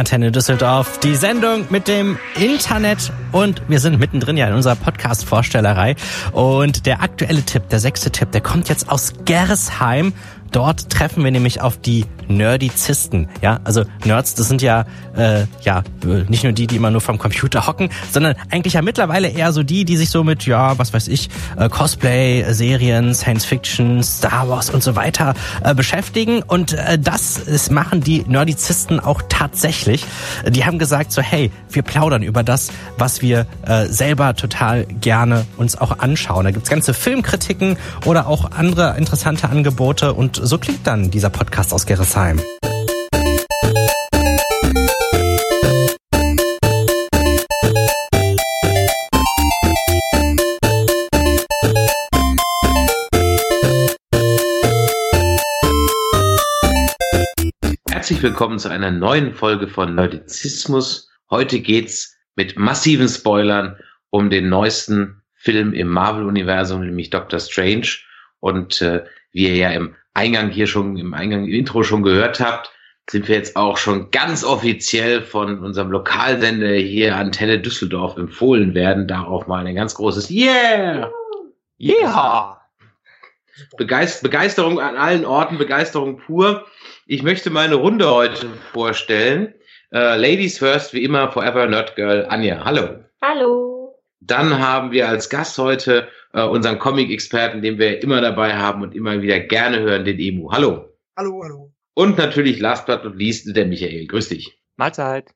Antenne Düsseldorf, die Sendung mit dem Internet und wir sind mittendrin ja in unserer Podcast-Vorstellerei. Und der aktuelle Tipp, der sechste Tipp, der kommt jetzt aus Gersheim Dort treffen wir nämlich auf die Nerdizisten. Ja, also Nerds, das sind ja äh, ja nicht nur die, die immer nur vom Computer hocken, sondern eigentlich ja mittlerweile eher so die, die sich so mit ja, was weiß ich, äh, Cosplay, Serien, Science Fiction, Star Wars und so weiter äh, beschäftigen. Und äh, das ist, machen die Nerdizisten auch tatsächlich. Die haben gesagt so, hey, wir plaudern über das, was wir äh, selber total gerne uns auch anschauen. Da gibt's ganze Filmkritiken oder auch andere interessante Angebote und so klingt dann dieser Podcast aus Gerresheim. Herzlich willkommen zu einer neuen Folge von Nerdizismus. Heute geht's mit massiven Spoilern um den neuesten Film im Marvel-Universum, nämlich Doctor Strange. Und äh, wie ihr ja im Eingang hier schon, im Eingang, im Intro schon gehört habt, sind wir jetzt auch schon ganz offiziell von unserem Lokalsender hier Antenne Düsseldorf empfohlen werden. Darauf mal ein ganz großes Yeah! Yeah! Begeist Begeisterung an allen Orten, Begeisterung pur. Ich möchte meine Runde heute vorstellen. Uh, Ladies first, wie immer, Forever Nerd Girl, Anja. Hallo. Hallo. Dann haben wir als Gast heute äh, unseren Comic-Experten, den wir immer dabei haben und immer wieder gerne hören, den Emu. Hallo. Hallo, hallo. Und natürlich last but not least der Michael. Grüß dich. Mahlzeit.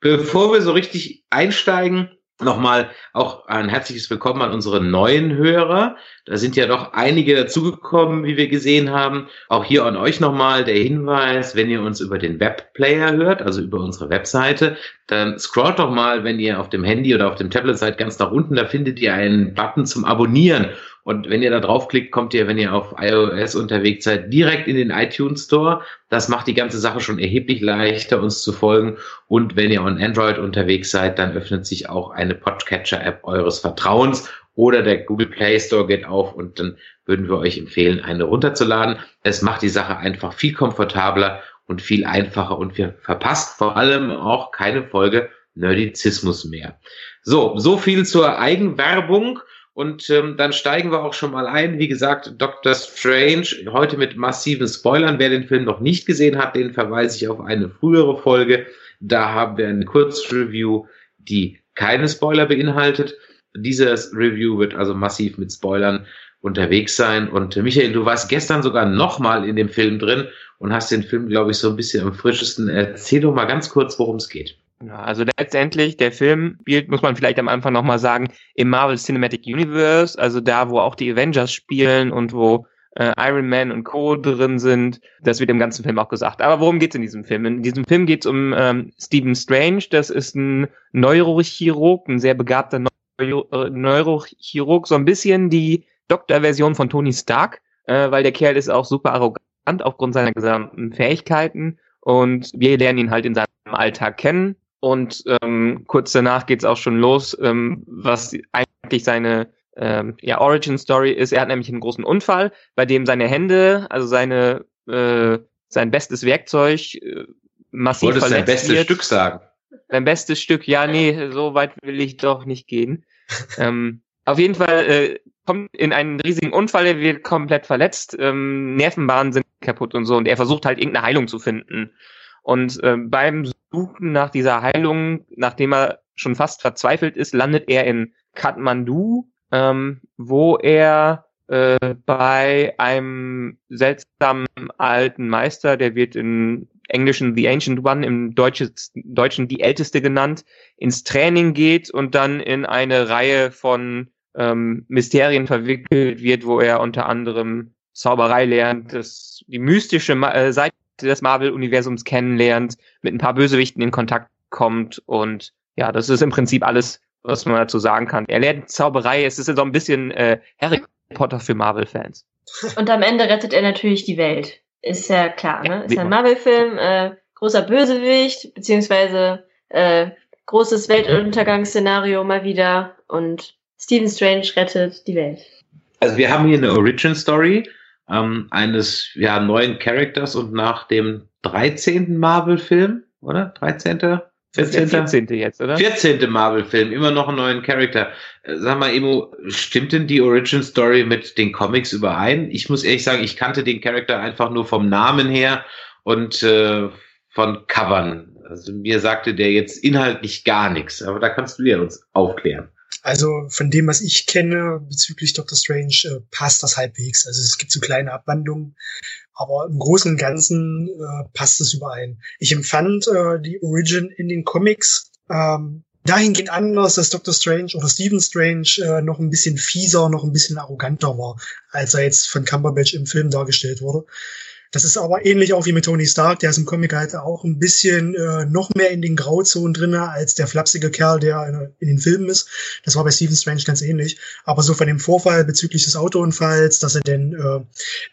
Bevor wir so richtig einsteigen, Nochmal auch ein herzliches Willkommen an unsere neuen Hörer. Da sind ja doch einige dazugekommen, wie wir gesehen haben. Auch hier an euch nochmal der Hinweis, wenn ihr uns über den Webplayer hört, also über unsere Webseite, dann scrollt doch mal, wenn ihr auf dem Handy oder auf dem Tablet seid, ganz nach unten, da findet ihr einen Button zum Abonnieren. Und wenn ihr da draufklickt, kommt ihr, wenn ihr auf iOS unterwegs seid, direkt in den iTunes Store. Das macht die ganze Sache schon erheblich leichter, uns zu folgen. Und wenn ihr on Android unterwegs seid, dann öffnet sich auch eine Podcatcher-App eures Vertrauens oder der Google Play Store geht auf und dann würden wir euch empfehlen, eine runterzuladen. Es macht die Sache einfach viel komfortabler und viel einfacher und wir verpasst vor allem auch keine Folge Nerdizismus mehr. So, so viel zur Eigenwerbung. Und ähm, dann steigen wir auch schon mal ein. Wie gesagt, Doctor Strange, heute mit massiven Spoilern. Wer den Film noch nicht gesehen hat, den verweise ich auf eine frühere Folge. Da haben wir ein Kurzreview, die keine Spoiler beinhaltet. Dieses Review wird also massiv mit Spoilern unterwegs sein. Und äh, Michael, du warst gestern sogar nochmal in dem Film drin und hast den Film, glaube ich, so ein bisschen am frischesten. Erzähl doch mal ganz kurz, worum es geht. Ja, also letztendlich, der Film spielt, muss man vielleicht am Anfang nochmal sagen, im Marvel Cinematic Universe, also da, wo auch die Avengers spielen und wo äh, Iron Man und Co. drin sind. Das wird im ganzen Film auch gesagt. Aber worum geht's in diesem Film? In diesem Film geht's um ähm, Stephen Strange. Das ist ein Neurochirurg, ein sehr begabter Neuro äh, Neurochirurg, so ein bisschen die Doktorversion von Tony Stark, äh, weil der Kerl ist auch super arrogant aufgrund seiner gesamten Fähigkeiten. Und wir lernen ihn halt in seinem Alltag kennen. Und ähm, kurz danach geht's auch schon los, ähm, was eigentlich seine ähm, ja, Origin Story ist. Er hat nämlich einen großen Unfall, bei dem seine Hände, also seine äh, sein bestes Werkzeug äh, massiv Wolltest verletzt sein bestes wird. Stück sagen? Sein bestes Stück, ja, nee, so weit will ich doch nicht gehen. ähm, auf jeden Fall äh, kommt in einen riesigen Unfall, er wird komplett verletzt, ähm, Nervenbahnen sind kaputt und so und er versucht halt irgendeine Heilung zu finden. Und äh, beim Suchen nach dieser Heilung, nachdem er schon fast verzweifelt ist, landet er in Kathmandu, ähm, wo er äh, bei einem seltsamen alten Meister, der wird im Englischen The Ancient One, im Deutschen, Deutschen die Älteste genannt, ins Training geht und dann in eine Reihe von ähm, Mysterien verwickelt wird, wo er unter anderem Zauberei lernt, das, die mystische äh, Seite des Marvel-Universums kennenlernt, mit ein paar Bösewichten in Kontakt kommt und ja, das ist im Prinzip alles, was man dazu sagen kann. Er lernt Zauberei, es ist so ein bisschen äh, Harry Potter für Marvel-Fans. Und am Ende rettet er natürlich die Welt. Ist ja klar, ne? Ist ja ein Marvel-Film, äh, großer Bösewicht, beziehungsweise äh, großes Weltuntergangsszenario mal wieder und Stephen Strange rettet die Welt. Also wir haben hier eine Origin Story ähm, eines ja, neuen Charakters und nach dem 13. Marvel-Film, oder? 13. 14. 14. jetzt, oder? 14. Marvel-Film, immer noch einen neuen Charakter. Äh, sag mal, Emo, stimmt denn die Origin Story mit den Comics überein? Ich muss ehrlich sagen, ich kannte den Charakter einfach nur vom Namen her und äh, von Covern. Also mir sagte der jetzt inhaltlich gar nichts, aber da kannst du ja uns aufklären. Also von dem, was ich kenne bezüglich Doctor Strange, äh, passt das halbwegs. Also es gibt so kleine Abwandlungen, aber im Großen und Ganzen äh, passt es überein. Ich empfand äh, die Origin in den Comics ähm, dahingehend anders, dass Doctor Strange oder Stephen Strange äh, noch ein bisschen fieser, noch ein bisschen arroganter war, als er jetzt von Cumberbatch im Film dargestellt wurde. Das ist aber ähnlich auch wie mit Tony Stark, der ist im Comic halt auch ein bisschen äh, noch mehr in den Grauzonen drinne als der flapsige Kerl, der in, in, den Filmen ist. Das war bei Stephen Strange ganz ähnlich. Aber so von dem Vorfall bezüglich des Autounfalls, dass er denn äh,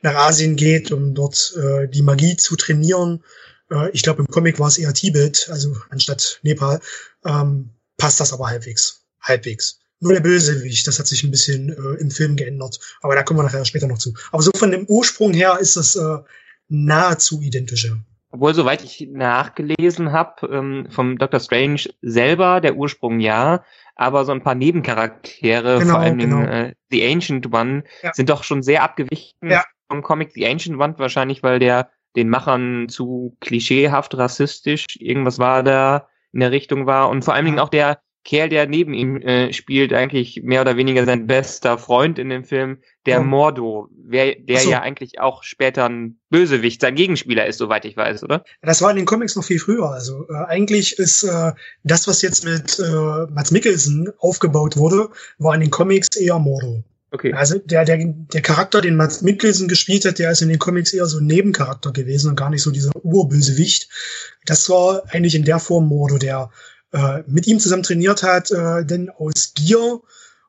nach Asien geht, um dort äh, die Magie zu trainieren, äh, ich glaube im Comic war es eher Tibet, also anstatt Nepal, ähm, passt das aber halbwegs. Halbwegs. Nur der Bösewicht, das hat sich ein bisschen äh, im Film geändert. Aber da kommen wir nachher später noch zu. Aber so von dem Ursprung her ist das äh, nahezu identische. Obwohl, soweit ich nachgelesen habe, ähm, vom Dr. Strange selber, der Ursprung ja, aber so ein paar Nebencharaktere, genau, vor allem genau. äh, The Ancient One, ja. sind doch schon sehr abgewichen ja. vom Comic The Ancient One, wahrscheinlich, weil der den Machern zu klischeehaft rassistisch, irgendwas war da in der Richtung war und vor allen Dingen auch der Kerl, der neben ihm äh, spielt, eigentlich mehr oder weniger sein bester Freund in dem Film, der oh. Mordo, wer, der so. ja eigentlich auch später ein Bösewicht, sein Gegenspieler ist, soweit ich weiß, oder? Das war in den Comics noch viel früher. Also äh, eigentlich ist äh, das, was jetzt mit äh, Mats Mikkelsen aufgebaut wurde, war in den Comics eher Mordo. Okay. Also der, der, der Charakter, den Mats Mikkelsen gespielt hat, der ist in den Comics eher so ein Nebencharakter gewesen und gar nicht so dieser Urbösewicht. Das war eigentlich in der Form Mordo, der äh, mit ihm zusammen trainiert hat, äh, denn aus Gier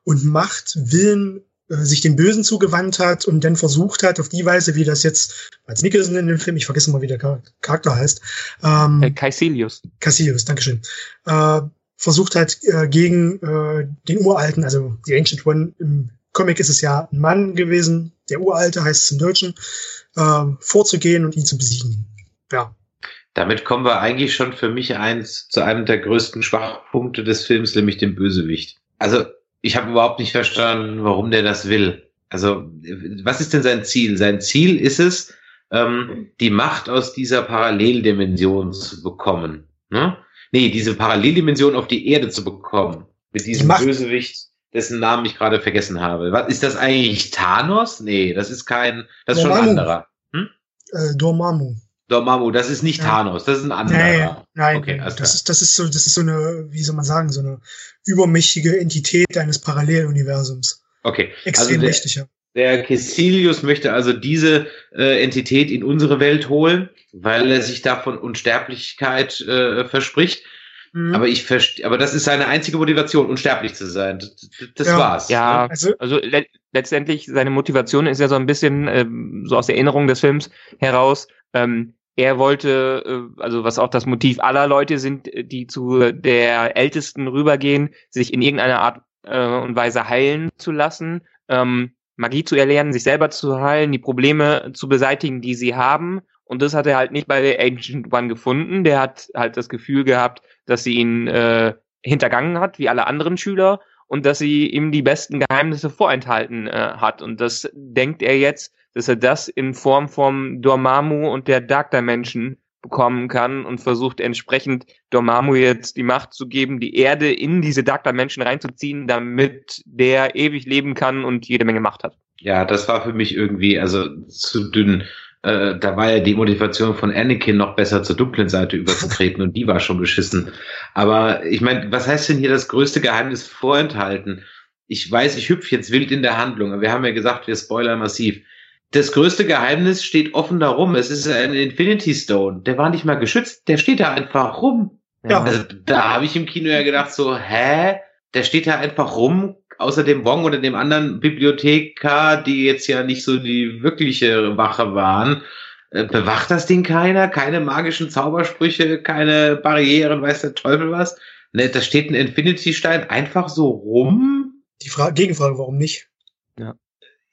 und Macht, Willen sich dem Bösen zugewandt hat und dann versucht hat, auf die Weise, wie das jetzt als Nicholson in dem Film, ich vergesse mal, wie der Charakter heißt. Ähm, äh, Caecilius. Caecilius, Dankeschön. Äh, versucht hat, äh, gegen äh, den Uralten, also die Ancient One, im Comic ist es ja ein Mann gewesen, der Uralte heißt es im Deutschen, äh, vorzugehen und ihn zu besiegen. Ja. Damit kommen wir eigentlich schon für mich eins zu einem der größten Schwachpunkte des Films, nämlich dem Bösewicht. Also ich habe überhaupt nicht verstanden, warum der das will. Also was ist denn sein Ziel? Sein Ziel ist es, ähm, die Macht aus dieser Paralleldimension zu bekommen. Ne? Nee, diese Paralleldimension auf die Erde zu bekommen. Mit diesem Bösewicht, dessen Namen ich gerade vergessen habe. Was, ist das eigentlich Thanos? Nee, das ist kein, das ist Dormammu. schon ein anderer. Hm? Äh, Dormammu. Dormammu, das ist nicht ja. Thanos, das ist ein anderer. Nein, nein, okay, das ist, das ist so, das ist so eine, wie soll man sagen, so eine übermächtige Entität eines Paralleluniversums. Okay. Extrem also der, mächtig, ja. Der Caecilius möchte also diese äh, Entität in unsere Welt holen, weil er sich davon Unsterblichkeit äh, verspricht. Mhm. Aber ich verstehe, aber das ist seine einzige Motivation, unsterblich zu sein. Das, das ja. war's. Ja, ne? also, also le letztendlich seine Motivation ist ja so ein bisschen ähm, so aus der Erinnerung des Films heraus. Ähm, er wollte, äh, also was auch das Motiv aller Leute sind, äh, die zu der Ältesten rübergehen, sich in irgendeiner Art äh, und Weise heilen zu lassen, ähm, Magie zu erlernen, sich selber zu heilen, die Probleme zu beseitigen, die sie haben. Und das hat er halt nicht bei der Ancient One gefunden. Der hat halt das Gefühl gehabt, dass sie ihn äh, hintergangen hat, wie alle anderen Schüler, und dass sie ihm die besten Geheimnisse vorenthalten äh, hat. Und das denkt er jetzt, dass er das in Form vom Dormammu und der Dark Dimension bekommen kann und versucht entsprechend Dormammu jetzt die Macht zu geben, die Erde in diese Dark Dimension reinzuziehen, damit der ewig leben kann und jede Menge Macht hat. Ja, das war für mich irgendwie also zu dünn. Äh, da war ja die Motivation von Anakin noch besser zur dunklen Seite überzutreten und die war schon beschissen. Aber ich meine, was heißt denn hier das größte Geheimnis vorenthalten? Ich weiß, ich hüpfe jetzt wild in der Handlung. Wir haben ja gesagt, wir spoilern massiv das größte Geheimnis steht offen darum. Es ist ein Infinity Stone. Der war nicht mal geschützt, der steht da einfach rum. Ja. Also, da habe ich im Kino ja gedacht, so, hä? Der steht da einfach rum, außer dem Wong oder dem anderen Bibliothekar, die jetzt ja nicht so die wirkliche Wache waren. Äh, bewacht das Ding keiner? Keine magischen Zaubersprüche, keine Barrieren, weiß der Teufel was? Ne, da steht ein Infinity-Stein einfach so rum. Die Frage, Gegenfrage, warum nicht? Ja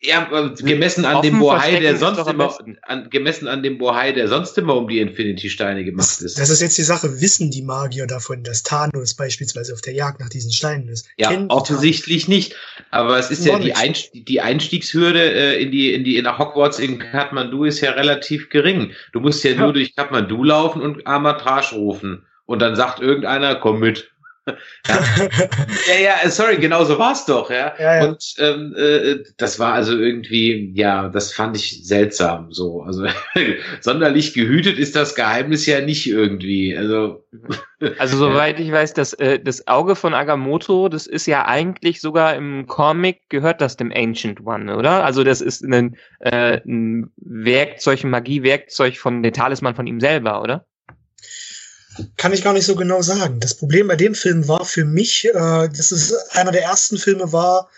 Ja, gemessen an dem Bohai, der sonst immer, an, gemessen an dem Bohai, der sonst immer um die Infinity-Steine gemacht ist. Das ist jetzt die Sache. Wissen die Magier davon, dass Thanos beispielsweise auf der Jagd nach diesen Steinen ist? Ja, Kennen offensichtlich nicht. Aber es ist ja die, Einstieg, die Einstiegshürde äh, in die, in die, nach Hogwarts in Kathmandu ist ja relativ gering. Du musst ja, ja. nur durch Kathmandu laufen und Amatrash rufen. Und dann sagt irgendeiner, komm mit. Ja. ja, ja, sorry, genau so war es doch, ja. ja, ja. Und ähm, äh, das war also irgendwie, ja, das fand ich seltsam so. Also sonderlich gehütet ist das Geheimnis ja nicht irgendwie. Also, also soweit ich weiß, das, äh, das Auge von Agamotto, das ist ja eigentlich sogar im Comic, gehört das dem Ancient One, oder? Also das ist ein, äh, ein Werkzeug, ein Magiewerkzeug von der Talisman von ihm selber, oder? Kann ich gar nicht so genau sagen. Das Problem bei dem Film war für mich, äh, dass es einer der ersten Filme war,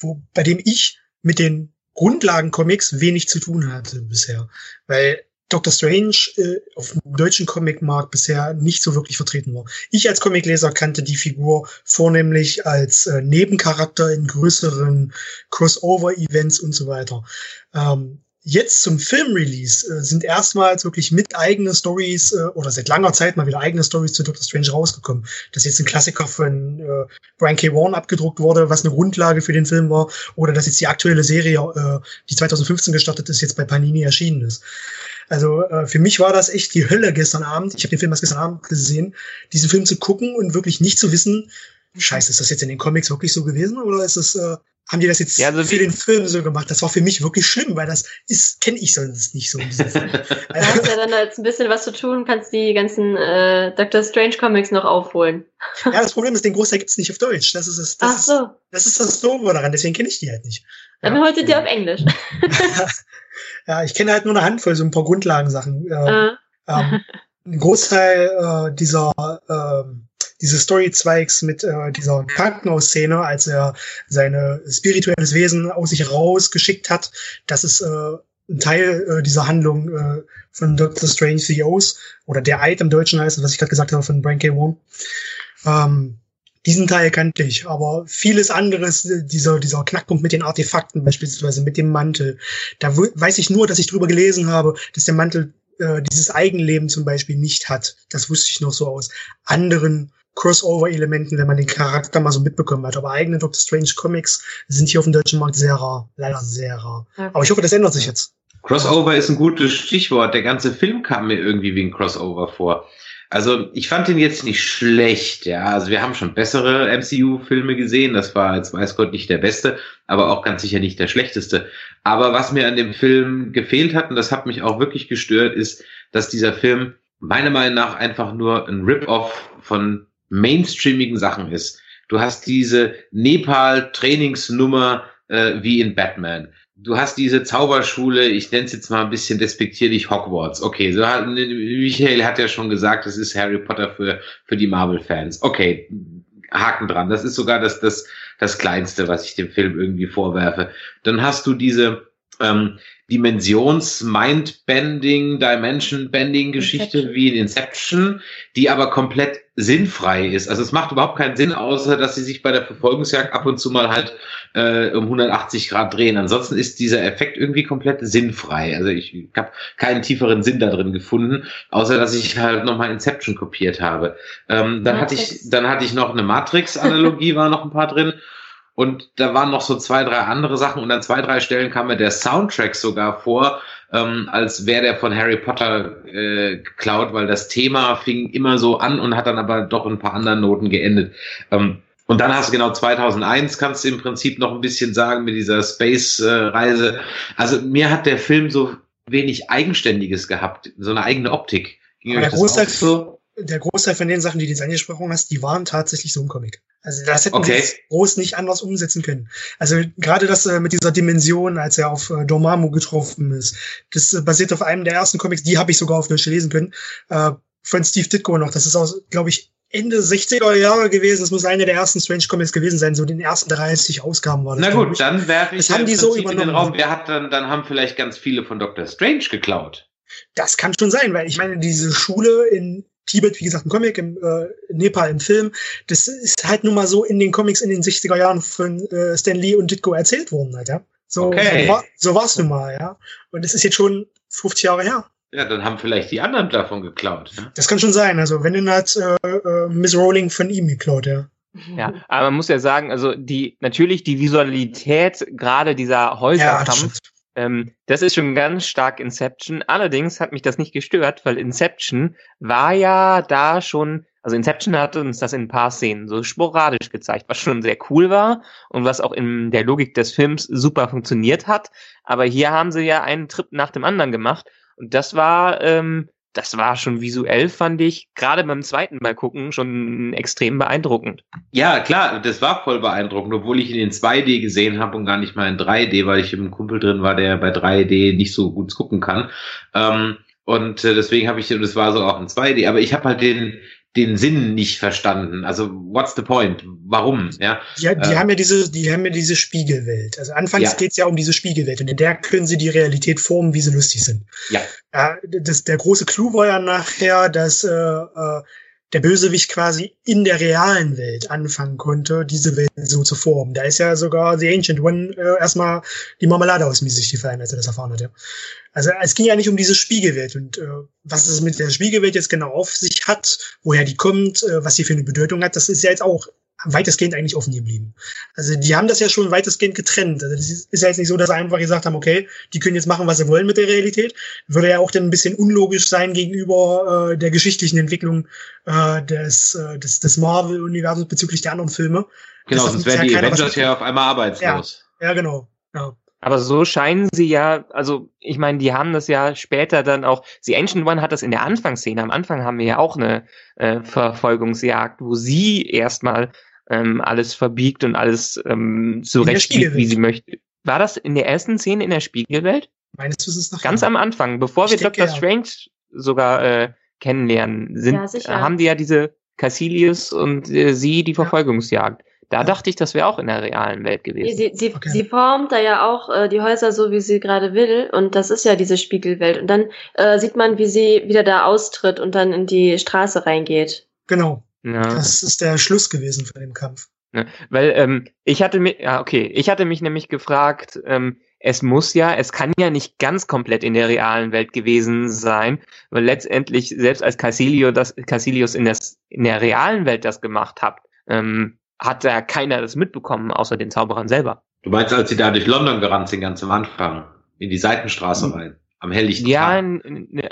wo, bei dem ich mit den Grundlagencomics wenig zu tun hatte bisher. Weil Doctor Strange äh, auf dem deutschen Comicmarkt bisher nicht so wirklich vertreten war. Ich als Comicleser kannte die Figur vornehmlich als äh, Nebencharakter in größeren Crossover-Events und so weiter. Ähm, jetzt zum Filmrelease äh, sind erstmals wirklich mit eigene Stories äh, oder seit langer Zeit mal wieder eigene Stories zu Doctor Strange rausgekommen. Das ist jetzt ein Klassiker von äh, Brian K. Vaughan abgedruckt wurde, was eine Grundlage für den Film war, oder dass jetzt die aktuelle Serie, äh, die 2015 gestartet ist, jetzt bei Panini erschienen ist. Also äh, für mich war das echt die Hölle gestern Abend. Ich habe den Film erst gestern Abend gesehen, diesen Film zu gucken und wirklich nicht zu wissen, Scheiße, ist das jetzt in den Comics wirklich so gewesen oder ist es äh, haben die das jetzt ja, also für den Film so gemacht? Das war für mich wirklich schlimm, weil das ist kenne ich sonst nicht so. da hast ja dann jetzt ein bisschen was zu tun, kannst die ganzen äh, Doctor Strange Comics noch aufholen. ja, das Problem ist, den Großteil gibt's nicht auf Deutsch. Das ist das. das Ach so. Ist, das ist das Doofe daran. Deswegen kenne ich die halt nicht. Dann ja. heute die auf Englisch. ja, ich kenne halt nur eine Handvoll so ein paar Grundlagensachen. Äh, uh. ähm, ein Großteil äh, dieser ähm, diese Story-Zweigs mit äh, dieser Krankenhausszene, als er seine spirituelles Wesen aus sich rausgeschickt hat. Das ist äh, ein Teil äh, dieser Handlung äh, von Doctor Strange CEOs oder der Eid im Deutschen heißt, was ich gerade gesagt habe von Brian K. Vaughan. Ähm, diesen Teil kannte ich, aber vieles anderes, äh, dieser, dieser Knackpunkt mit den Artefakten, beispielsweise mit dem Mantel, da weiß ich nur, dass ich drüber gelesen habe, dass der Mantel äh, dieses Eigenleben zum Beispiel nicht hat. Das wusste ich noch so aus anderen Crossover-Elementen, wenn man den Charakter mal so mitbekommen hat. Aber eigene Doctor Strange Comics sind hier auf dem deutschen Markt sehr rar. Leider sehr rar. Okay. Aber ich hoffe, das ändert sich jetzt. Crossover ist ein gutes Stichwort. Der ganze Film kam mir irgendwie wie ein Crossover vor. Also ich fand ihn jetzt nicht schlecht, ja. Also wir haben schon bessere MCU-Filme gesehen. Das war jetzt weiß Gott nicht der beste, aber auch ganz sicher nicht der schlechteste. Aber was mir an dem Film gefehlt hat, und das hat mich auch wirklich gestört, ist, dass dieser Film meiner Meinung nach einfach nur ein Rip-Off von mainstreamigen Sachen ist. Du hast diese Nepal-Trainingsnummer äh, wie in Batman. Du hast diese Zauberschule, ich nenne es jetzt mal ein bisschen despektierlich Hogwarts. Okay, so hat, Michael hat ja schon gesagt, das ist Harry Potter für, für die Marvel-Fans. Okay, Haken dran. Das ist sogar das, das, das Kleinste, was ich dem Film irgendwie vorwerfe. Dann hast du diese ähm, Dimensions-Mind-Bending, Dimension-Bending-Geschichte wie in Inception, die aber komplett sinnfrei ist. Also es macht überhaupt keinen Sinn, außer dass sie sich bei der Verfolgungsjagd ab und zu mal halt äh, um 180 Grad drehen. Ansonsten ist dieser Effekt irgendwie komplett sinnfrei. Also ich, ich habe keinen tieferen Sinn da drin gefunden, außer dass ich halt nochmal Inception kopiert habe. Ähm, dann Matrix. hatte ich, dann hatte ich noch eine Matrix-Analogie, war noch ein paar drin. Und da waren noch so zwei, drei andere Sachen und an zwei, drei Stellen kam mir der Soundtrack sogar vor, ähm, als wäre der von Harry Potter äh, geklaut, weil das Thema fing immer so an und hat dann aber doch ein paar anderen Noten geendet. Ähm, und dann hast du genau 2001, kannst du im Prinzip noch ein bisschen sagen mit dieser Space-Reise. also mir hat der Film so wenig Eigenständiges gehabt, so eine eigene Optik. Ging der Großteil, so? Der Großteil von den Sachen, die du jetzt angesprochen hast, die waren tatsächlich so im Comic. Also das hätten okay. sie groß nicht anders umsetzen können. Also gerade das äh, mit dieser Dimension, als er auf äh, Dormammu getroffen ist, das äh, basiert auf einem der ersten Comics, die habe ich sogar auf Deutsch lesen können, äh, von Steve Ditko noch. Das ist aus, glaube ich, Ende 60er Jahre gewesen. Das muss eine der ersten Strange Comics gewesen sein. So den ersten 30 Ausgaben war das. Na gut, dann werfe ich das haben die so in den Raum. Wer hat dann, dann haben vielleicht ganz viele von Dr. Strange geklaut. Das kann schon sein, weil ich meine, diese Schule in Tibet, wie gesagt, ein Comic, im äh, Nepal im Film. Das ist halt nun mal so in den Comics in den 60er Jahren von äh, Stan Lee und Ditko erzählt worden, halt, ja. So, okay. so, war, so warst du mal, ja. Und es ist jetzt schon 50 Jahre her. Ja, dann haben vielleicht die anderen davon geklaut. Ne? Das kann schon sein. Also wenn dann hat äh, äh, Miss Rowling von ihm geklaut, ja. Ja, aber man muss ja sagen, also die natürlich die Visualität gerade dieser Häuserkampf, ja, ähm, das ist schon ganz stark Inception. Allerdings hat mich das nicht gestört, weil Inception war ja da schon, also Inception hat uns das in ein paar Szenen so sporadisch gezeigt, was schon sehr cool war und was auch in der Logik des Films super funktioniert hat. Aber hier haben sie ja einen Trip nach dem anderen gemacht und das war ähm, das war schon visuell, fand ich, gerade beim zweiten Mal gucken, schon extrem beeindruckend. Ja, klar, das war voll beeindruckend, obwohl ich ihn in 2D gesehen habe und gar nicht mal in 3D, weil ich im Kumpel drin war, der bei 3D nicht so gut gucken kann. Ähm, und äh, deswegen habe ich, es war so auch in 2D, aber ich habe halt den, den Sinn nicht verstanden. Also what's the point? Warum? Ja, ja die äh, haben ja diese, die haben ja diese Spiegelwelt. Also anfangs ja. geht's ja um diese Spiegelwelt und in der können sie die Realität formen, wie sie lustig sind. Ja. ja das, der große Clou war ja nachher, dass äh, äh, der Bösewicht quasi in der realen Welt anfangen konnte, diese Welt so zu formen. Da ist ja sogar The Ancient One äh, erstmal die Marmelade aus Gesicht gefallen, als er das erfahren hat. Ja. Also es ging ja nicht um diese Spiegelwelt und äh, was es mit der Spiegelwelt jetzt genau auf sich hat, woher die kommt, äh, was sie für eine Bedeutung hat, das ist ja jetzt auch weitestgehend eigentlich offen geblieben. Also die haben das ja schon weitestgehend getrennt. Also das ist ja jetzt nicht so, dass sie einfach gesagt haben, okay, die können jetzt machen, was sie wollen mit der Realität. Würde ja auch dann ein bisschen unlogisch sein gegenüber äh, der geschichtlichen Entwicklung äh, des, äh, des, des Marvel-Universums bezüglich der anderen Filme. Genau, sonst wären die Avengers ja auf einmal arbeitslos. Ja, ja genau. Ja. Aber so scheinen sie ja, also ich meine, die haben das ja später dann auch, The Ancient One hat das in der Anfangsszene, am Anfang haben wir ja auch eine äh, Verfolgungsjagd, wo sie erstmal ähm, alles verbiegt und alles ähm, zurechtbiegt, wie sie möchte. War das in der ersten Szene in der Spiegelwelt? Meinst du es noch? Ganz am Anfang, bevor ich wir denke, Dr. Strange sogar äh, kennenlernen, sind, ja, haben die ja diese Cassilius und äh, sie die Verfolgungsjagd. Da ja. dachte ich, das wäre auch in der realen Welt gewesen. Sie, sie, okay. sie formt da ja auch äh, die Häuser so, wie sie gerade will. Und das ist ja diese Spiegelwelt. Und dann äh, sieht man, wie sie wieder da austritt und dann in die Straße reingeht. Genau. Ja. Das ist der Schluss gewesen von dem Kampf. Ja, weil ähm, ich hatte mich, ja okay, ich hatte mich nämlich gefragt, ähm, es muss ja, es kann ja nicht ganz komplett in der realen Welt gewesen sein, weil letztendlich selbst als Casilio das, Casilius in, das, in der realen Welt das gemacht hat, ähm, hat da keiner das mitbekommen, außer den Zauberern selber. Du meinst, als sie da durch London gerannt sind, ganz am Anfang, in die Seitenstraße rein, am helllichten Ja,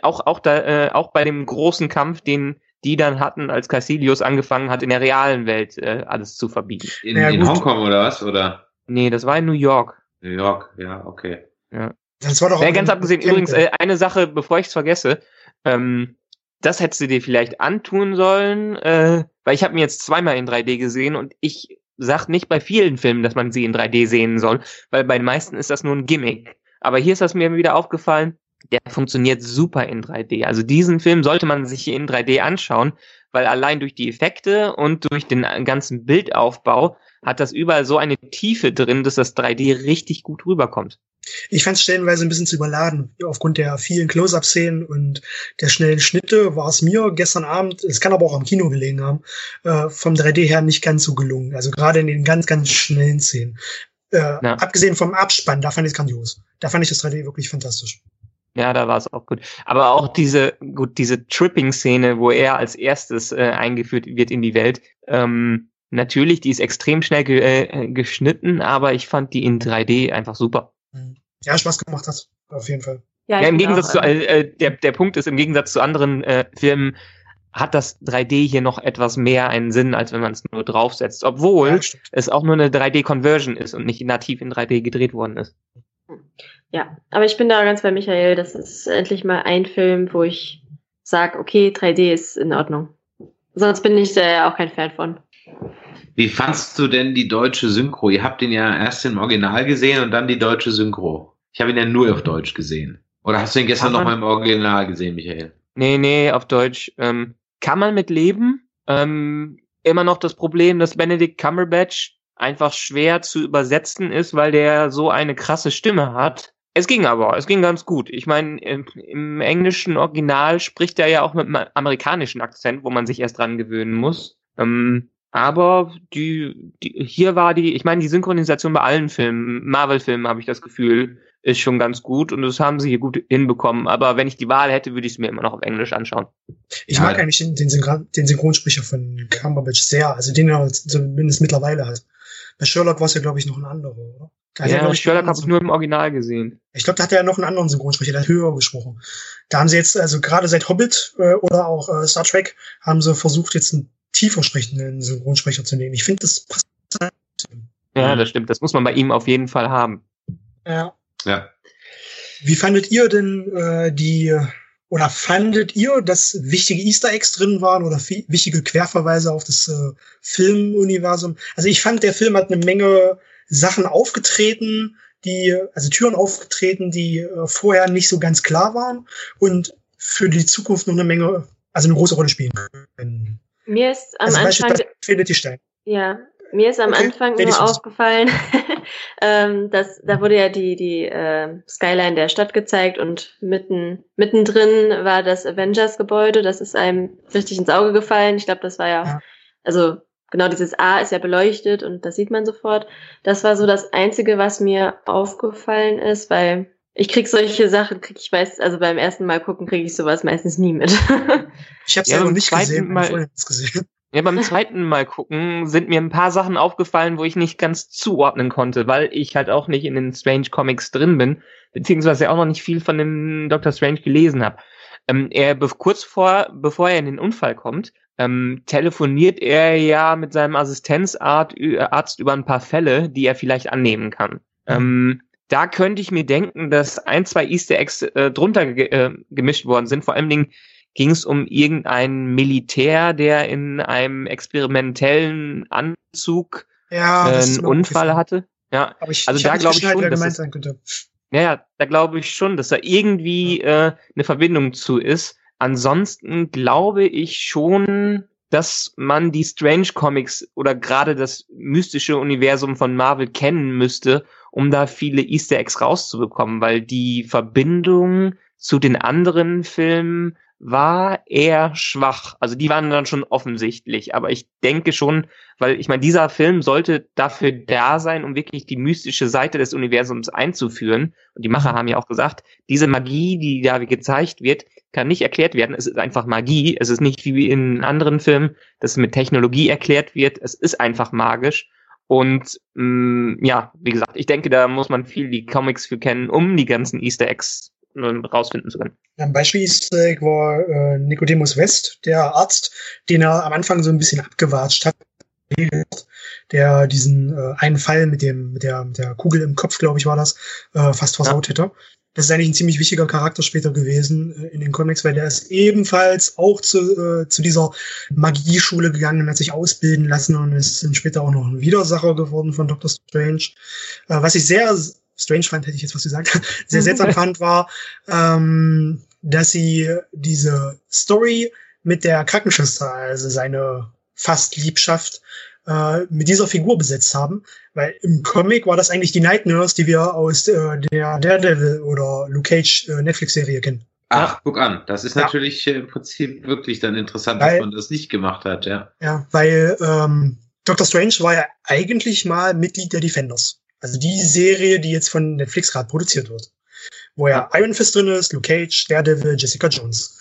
auch, auch, da, äh, auch bei dem großen Kampf, den die dann hatten, als Cassilius angefangen hat, in der realen Welt äh, alles zu verbieten. In, ja, in Hongkong oder was? Oder? Nee, das war in New York. New York, ja, okay. Ja. Das war doch ja, ganz abgesehen, übrigens, äh, eine Sache, bevor ich es vergesse, ähm, das hättest du dir vielleicht antun sollen, äh, weil ich habe mir jetzt zweimal in 3D gesehen und ich sag nicht bei vielen Filmen, dass man sie in 3D sehen soll, weil bei den meisten ist das nur ein Gimmick. Aber hier ist das mir wieder aufgefallen, der funktioniert super in 3D. Also diesen Film sollte man sich in 3D anschauen, weil allein durch die Effekte und durch den ganzen Bildaufbau hat das überall so eine Tiefe drin, dass das 3D richtig gut rüberkommt. Ich fand es stellenweise ein bisschen zu überladen. Aufgrund der vielen Close-Up-Szenen und der schnellen Schnitte war es mir gestern Abend, es kann aber auch am Kino gelegen haben, äh, vom 3D her nicht ganz so gelungen. Also gerade in den ganz, ganz schnellen Szenen. Äh, ja. Abgesehen vom Abspann, da fand ich es grandios. Da fand ich das 3D wirklich fantastisch. Ja, da war es auch gut. Aber auch diese, gut, diese Tripping-Szene, wo er als erstes äh, eingeführt wird in die Welt, ähm, natürlich, die ist extrem schnell ge äh, geschnitten, aber ich fand die in 3D einfach super. Mhm. Ja, Spaß gemacht hat, auf jeden Fall. Ja, ja im Gegensatz auch, zu, äh, äh, der, der Punkt ist, im Gegensatz zu anderen äh, Filmen hat das 3D hier noch etwas mehr einen Sinn, als wenn man es nur draufsetzt, obwohl ja, es auch nur eine 3D-Conversion ist und nicht nativ in 3D gedreht worden ist. Ja, aber ich bin da ganz bei Michael. Das ist endlich mal ein Film, wo ich sage, okay, 3D ist in Ordnung. Sonst bin ich da ja auch kein Fan von. Wie fandst du denn die deutsche Synchro? Ihr habt ihn ja erst im Original gesehen und dann die deutsche Synchro. Ich habe ihn ja nur auf Deutsch gesehen. Oder hast du ihn gestern noch mal im Original gesehen, Michael? Nee, nee, auf Deutsch. Ähm, kann man mit leben? Ähm, immer noch das Problem, dass Benedict Cumberbatch einfach schwer zu übersetzen ist, weil der so eine krasse Stimme hat. Es ging aber, es ging ganz gut. Ich meine, im, im, englischen Original spricht er ja auch mit einem amerikanischen Akzent, wo man sich erst dran gewöhnen muss. Ähm, Aber die, die hier war die, ich meine, die Synchronisation bei allen Filmen, Marvel-Filmen habe ich das Gefühl, ist schon ganz gut und das haben sie hier gut hinbekommen. Aber wenn ich die Wahl hätte, würde ich es mir immer noch auf Englisch anschauen. Ich ja. mag eigentlich den, den, Synchron den Synchronsprecher von Cumberbatch sehr, also den er zumindest mittlerweile hat. Bei Sherlock war es ja, glaube ich, noch ein anderer, oder? Da ja, ja Sherlock habe ich nur im Original gesehen. Ich glaube, da hat er ja noch einen anderen Synchronsprecher, der hat höher gesprochen. Da haben sie jetzt, also gerade seit Hobbit äh, oder auch äh, Star Trek, haben sie versucht, jetzt einen tiefer sprechenden Synchronsprecher zu nehmen. Ich finde, das passt. Ja, das stimmt. Das muss man bei ihm auf jeden Fall haben. Ja. Ja. Wie fandet ihr denn äh, die oder fandet ihr, dass wichtige Easter Eggs drin waren oder wichtige Querverweise auf das äh, Filmuniversum? Also ich fand, der Film hat eine Menge Sachen aufgetreten, die, also Türen aufgetreten, die äh, vorher nicht so ganz klar waren und für die Zukunft noch eine Menge, also eine große Rolle spielen können. Mir ist am also Anfang. Infinity Stein. Ja, mir ist am okay, Anfang nur aufgefallen, ähm, dass da wurde ja die die äh, Skyline der Stadt gezeigt und mitten mittendrin war das Avengers Gebäude. Das ist einem richtig ins Auge gefallen. Ich glaube, das war ja, ja, also genau dieses A ist ja beleuchtet und das sieht man sofort. Das war so das einzige, was mir aufgefallen ist, weil ich krieg solche Sachen, krieg ich weiß, also beim ersten Mal gucken kriege ich sowas meistens nie mit. ich habe es ja, noch nicht gesehen, Mal, gesehen. Ja, beim zweiten Mal gucken sind mir ein paar Sachen aufgefallen, wo ich nicht ganz zuordnen konnte, weil ich halt auch nicht in den Strange Comics drin bin, beziehungsweise auch noch nicht viel von dem Doctor Strange gelesen habe. Ähm, er kurz vor, bevor er in den Unfall kommt, ähm, telefoniert er ja mit seinem Assistenzarzt über ein paar Fälle, die er vielleicht annehmen kann. Mhm. Ähm, da könnte ich mir denken, dass ein, zwei Easter Eggs äh, drunter ge äh, gemischt worden sind. Vor allen Dingen ging es um irgendeinen Militär, der in einem experimentellen Anzug ja, äh, einen Unfall hatte. Ja, ich, also ich da glaube ich schon, dass es, ja, da glaube ich schon, dass da irgendwie äh, eine Verbindung zu ist. Ansonsten glaube ich schon, dass man die Strange Comics oder gerade das mystische Universum von Marvel kennen müsste, um da viele Easter Eggs rauszubekommen, weil die Verbindung zu den anderen Filmen war eher schwach. Also die waren dann schon offensichtlich. Aber ich denke schon, weil ich meine, dieser Film sollte dafür da sein, um wirklich die mystische Seite des Universums einzuführen. Und die Macher haben ja auch gesagt, diese Magie, die da gezeigt wird, kann nicht erklärt werden. Es ist einfach Magie. Es ist nicht wie in anderen Filmen, dass es mit Technologie erklärt wird. Es ist einfach magisch. Und mh, mm, ja, wie gesagt, ich denke, da muss man viel die Comics für kennen, um die ganzen Easter Eggs rausfinden zu können. Ein Beispiel ist, äh, war äh, Nicodemus West, der Arzt, den er am Anfang so ein bisschen abgewatscht hat, der diesen äh, einen Fall mit dem mit der mit der Kugel im Kopf, glaube ich, war das, äh, fast versaut ja. hätte. Das ist eigentlich ein ziemlich wichtiger Charakter später gewesen äh, in den Comics, weil der ist ebenfalls auch zu, äh, zu dieser Magieschule gegangen und hat sich ausbilden lassen und ist dann später auch noch ein Widersacher geworden von Dr. Strange. Äh, was ich sehr strange fand, hätte ich jetzt was gesagt, sehr seltsam fand, war, ähm, dass sie diese Story mit der Krankenschwester, also seine fast Liebschaft, äh, mit dieser Figur besetzt haben. Weil im Comic war das eigentlich die Night Nurse, die wir aus äh, der Daredevil oder Luke Cage äh, Netflix-Serie kennen. Ach, guck an. Das ist natürlich ja. Äh, im Prinzip wirklich dann interessant, weil, dass man das nicht gemacht hat, ja. Ja, weil ähm, Doctor Strange war ja eigentlich mal Mitglied der Defenders. Also die Serie, die jetzt von Netflix gerade produziert wird. Wo ja Iron Fist drin ist, Luke Cage, Daredevil, Jessica Jones.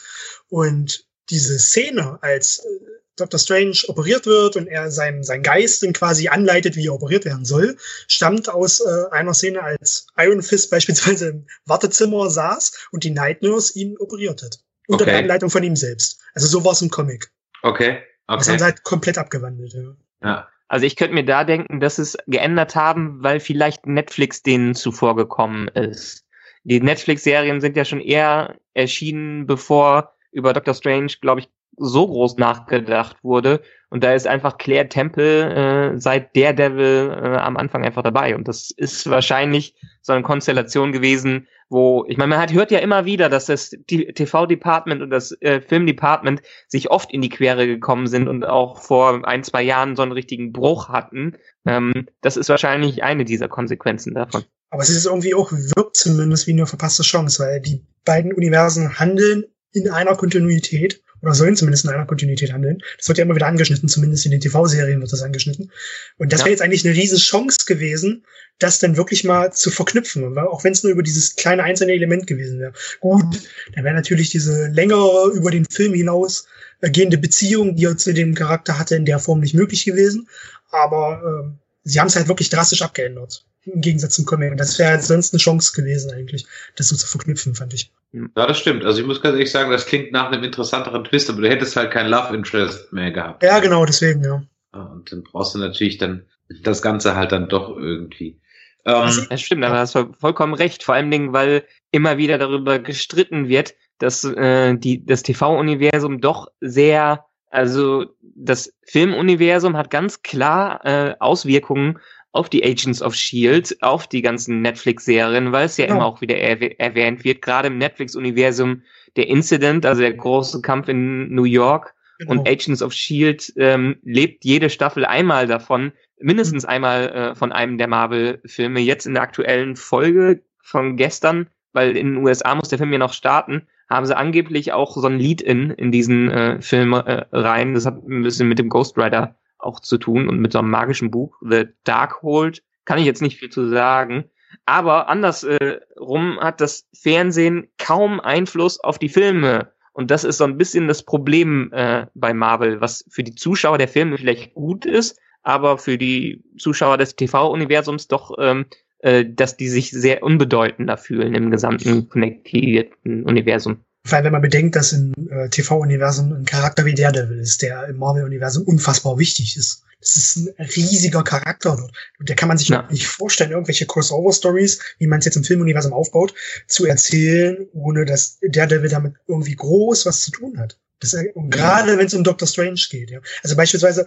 Und diese Szene, als äh, Dr. Strange operiert wird und er sein, sein Geist dann quasi anleitet, wie er operiert werden soll, stammt aus äh, einer Szene, als Iron Fist beispielsweise im Wartezimmer saß und die Night Nurse ihn operiert hat. Unter okay. der Anleitung von ihm selbst. Also so war es im Comic. Okay. okay. Das haben sie halt komplett abgewandelt. Ja. ja. Also ich könnte mir da denken, dass es geändert haben, weil vielleicht Netflix denen zuvor gekommen ist. Die Netflix-Serien sind ja schon eher erschienen, bevor über Doctor Strange, glaube ich, so groß nachgedacht wurde. Und da ist einfach Claire Temple äh, seit Daredevil äh, am Anfang einfach dabei. Und das ist wahrscheinlich so eine Konstellation gewesen, wo, ich meine, man hat, hört ja immer wieder, dass das TV-Department und das äh, Film-Department sich oft in die Quere gekommen sind und auch vor ein, zwei Jahren so einen richtigen Bruch hatten. Ähm, das ist wahrscheinlich eine dieser Konsequenzen davon. Aber es ist irgendwie auch, wirkt zumindest wie eine verpasste Chance, weil die beiden Universen handeln in einer Kontinuität oder sollen zumindest in einer Kontinuität handeln. Das wird ja immer wieder angeschnitten, zumindest in den TV-Serien wird das angeschnitten. Und das ja. wäre jetzt eigentlich eine riesen Chance gewesen, das dann wirklich mal zu verknüpfen, auch wenn es nur über dieses kleine einzelne Element gewesen wäre. Gut, dann wäre natürlich diese längere über den Film hinaus gehende Beziehung, die er zu dem Charakter hatte, in der Form nicht möglich gewesen. Aber äh, sie haben es halt wirklich drastisch abgeändert. Im Gegensatz zum Comic. Und das wäre halt sonst eine Chance gewesen, eigentlich, das so zu verknüpfen, fand ich. Ja, das stimmt. Also ich muss ganz ehrlich sagen, das klingt nach einem interessanteren Twist, aber du hättest halt kein Love Interest mehr gehabt. Ja, genau, deswegen, ja. Und dann brauchst du natürlich dann das Ganze halt dann doch irgendwie. Ähm, das stimmt, aber hast vollkommen recht. Vor allen Dingen, weil immer wieder darüber gestritten wird, dass äh, die, das TV-Universum doch sehr, also das Filmuniversum hat ganz klar äh, Auswirkungen auf die Agents of Shield, auf die ganzen Netflix-Serien, weil es ja, ja. immer auch wieder erwäh erwähnt wird, gerade im Netflix-Universum der Incident, also der große Kampf in New York genau. und Agents of Shield ähm, lebt jede Staffel einmal davon, mindestens einmal äh, von einem der Marvel-Filme. Jetzt in der aktuellen Folge von gestern, weil in den USA muss der Film ja noch starten, haben sie angeblich auch so ein Lead-In in diesen äh, Film äh, rein. Das hat ein bisschen mit dem Ghost Rider auch zu tun und mit so einem magischen Buch, The Darkhold. Kann ich jetzt nicht viel zu sagen. Aber andersrum hat das Fernsehen kaum Einfluss auf die Filme. Und das ist so ein bisschen das Problem äh, bei Marvel, was für die Zuschauer der Filme vielleicht gut ist, aber für die Zuschauer des TV-Universums doch, ähm, äh, dass die sich sehr unbedeutender fühlen im gesamten connectierten Universum. Vor allem, wenn man bedenkt, dass im äh, TV-Universum ein Charakter wie Daredevil ist, der im Marvel-Universum unfassbar wichtig ist. Das ist ein riesiger Charakter dort. Und der kann man sich ja. nicht vorstellen, irgendwelche Crossover-Stories, wie man es jetzt im Filmuniversum aufbaut, zu erzählen, ohne dass Daredevil damit irgendwie groß was zu tun hat. Das, gerade wenn es um Doctor Strange geht. Ja. Also beispielsweise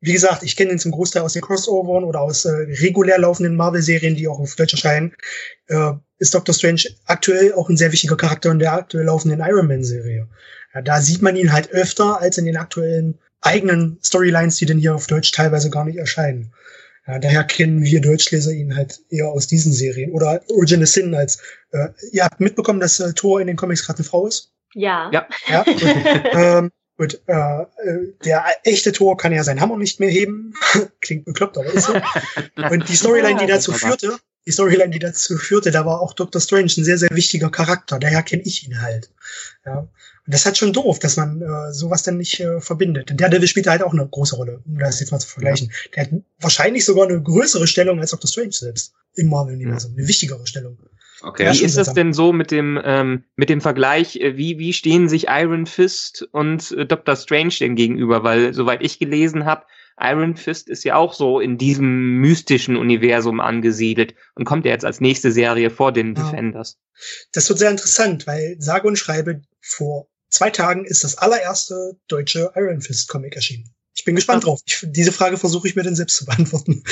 wie gesagt, ich kenne ihn zum Großteil aus den Crossovern oder aus äh, regulär laufenden Marvel-Serien, die auch auf Deutsch erscheinen. Äh, ist Doctor Strange aktuell auch ein sehr wichtiger Charakter in der aktuell laufenden Iron Man-Serie. Ja, da sieht man ihn halt öfter als in den aktuellen eigenen Storylines, die denn hier auf Deutsch teilweise gar nicht erscheinen. Ja, daher kennen wir Deutschleser ihn halt eher aus diesen Serien. Oder Origin of Sin als, äh, ihr habt mitbekommen, dass äh, Thor in den Comics gerade eine Frau ist? Ja. Ja. ja ähm, Gut, äh, äh, der echte Tor kann ja seinen Hammer nicht mehr heben. Klingt bekloppt, aber ist so. Und die Storyline, die dazu führte, die Storyline, die dazu führte, da war auch Dr. Strange ein sehr, sehr wichtiger Charakter. Daher kenne ich ihn halt. Ja. Und das ist halt schon doof, dass man äh, sowas dann nicht äh, verbindet. Denn der Devil spielt halt auch eine große Rolle, um das jetzt mal zu vergleichen. Ja. Der hat wahrscheinlich sogar eine größere Stellung als Dr. Strange selbst im Marvel-Universum. Eine wichtigere Stellung. Okay. Wie ist das denn so mit dem ähm, mit dem Vergleich? Äh, wie wie stehen sich Iron Fist und äh, Doctor Strange denn gegenüber? Weil soweit ich gelesen habe, Iron Fist ist ja auch so in diesem mystischen Universum angesiedelt und kommt ja jetzt als nächste Serie vor den ja. Defenders. Das wird sehr interessant, weil sage und schreibe vor zwei Tagen ist das allererste deutsche Iron Fist Comic erschienen. Ich bin gespannt drauf. Ich, diese Frage versuche ich mir dann selbst zu beantworten.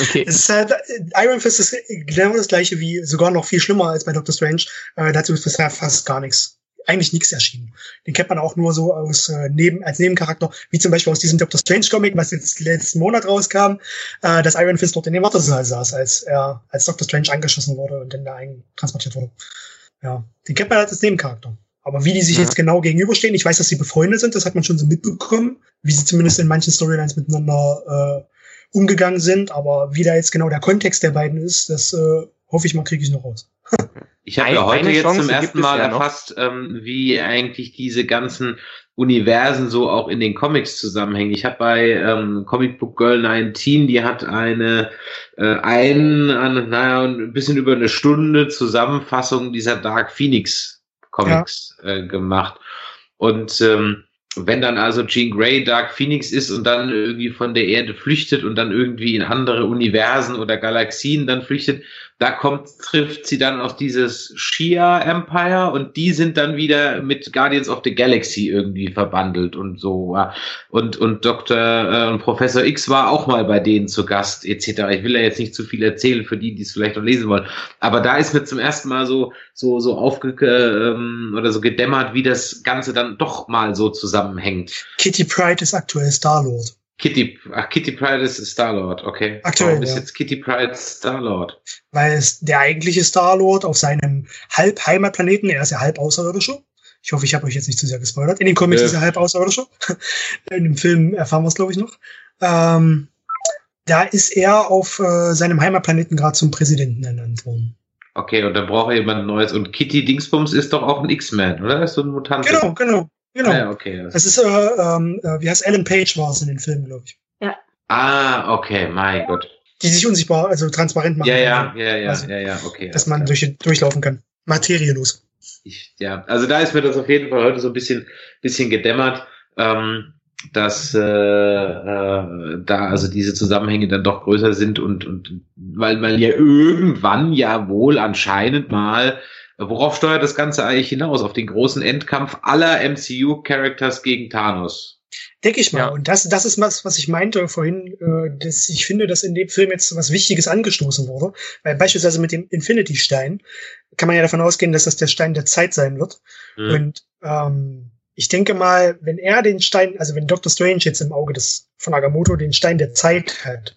Okay. Es ist halt, Iron Fist ist genau das gleiche wie, sogar noch viel schlimmer als bei Doctor Strange. Äh, dazu ist bisher fast gar nichts. Eigentlich nichts erschienen. Den kennt man auch nur so aus äh, neben, als Nebencharakter, wie zum Beispiel aus diesem Doctor Strange Comic, was jetzt letzten Monat rauskam, äh, dass Iron Fist dort in dem Wartesaal saß, als er als Doctor Strange angeschossen wurde und dann da eintransportiert wurde. Ja, den kennt man halt als Nebencharakter. Aber wie die sich ja. jetzt genau gegenüberstehen, ich weiß, dass sie befreundet sind, das hat man schon so mitbekommen, wie sie zumindest in manchen Storylines miteinander äh, umgegangen sind. Aber wie da jetzt genau der Kontext der beiden ist, das äh, hoffe ich mal, kriege ich noch raus. ich habe ja heute jetzt Chance zum ersten Mal ja erfasst, ähm, wie eigentlich diese ganzen Universen so auch in den Comics zusammenhängen. Ich habe bei ähm, Comic Book Girl 19, die hat eine äh, ein, eine, naja, ein bisschen über eine Stunde Zusammenfassung dieser Dark Phoenix Comics ja. äh, gemacht. Und ähm, wenn dann also Jean Grey Dark Phoenix ist und dann irgendwie von der Erde flüchtet und dann irgendwie in andere Universen oder Galaxien dann flüchtet, da kommt, trifft sie dann auf dieses Shia Empire und die sind dann wieder mit Guardians of the Galaxy irgendwie verbandelt und so. Und, und Dr. Äh, und Professor X war auch mal bei denen zu Gast, etc. Ich will ja jetzt nicht zu viel erzählen für die, die es vielleicht noch lesen wollen. Aber da ist mir zum ersten Mal so, so, so aufge, ähm, oder so gedämmert, wie das Ganze dann doch mal so zusammenhängt. Kitty Pride ist aktuell Star-Lord. Kitty, ach, Kitty Pride ist Star-Lord, okay. Aktuell, Warum ist ja. jetzt Kitty Pride Star-Lord? Weil es der eigentliche Star-Lord auf seinem Halb-Heimatplaneten, er ist ja halb Außerirdischer. Ich hoffe, ich habe euch jetzt nicht zu sehr gespoilert. In den Comics ja. ist er halb außerirdischer. In dem Film erfahren wir es, glaube ich, noch. Ähm, da ist er auf äh, seinem Heimatplaneten gerade zum Präsidenten ernannt worden. Okay, und dann braucht er jemand Neues. Und Kitty Dingsbums ist doch auch ein X-Man, oder? Ist so ein Mutant. Genau, genau, genau. Ah, ja, okay. Das, das ist, äh, ähm, äh, wie heißt Alan Page war es in den Filmen, glaube ich. Ja. Ah, okay, mein Gott. Die sich unsichtbar, also transparent machen. Ja, ja, ja, ja, also, ja, ja, okay. Dass man durch, durchlaufen kann. Materielos. Ich, ja, also da ist mir das auf jeden Fall heute so ein bisschen, bisschen gedämmert, ähm, dass äh, äh, da also diese Zusammenhänge dann doch größer sind und, und weil man ja irgendwann ja wohl anscheinend mal Worauf steuert das Ganze eigentlich hinaus? Auf den großen Endkampf aller MCU-Characters gegen Thanos? Denke ich mal. Ja. Und das, das ist was, was ich meinte vorhin, äh, dass ich finde, dass in dem Film jetzt was Wichtiges angestoßen wurde. Weil beispielsweise mit dem Infinity-Stein kann man ja davon ausgehen, dass das der Stein der Zeit sein wird. Mhm. Und ähm, ich denke mal, wenn er den Stein, also wenn Dr. Strange jetzt im Auge des von Agamotto den Stein der Zeit hat,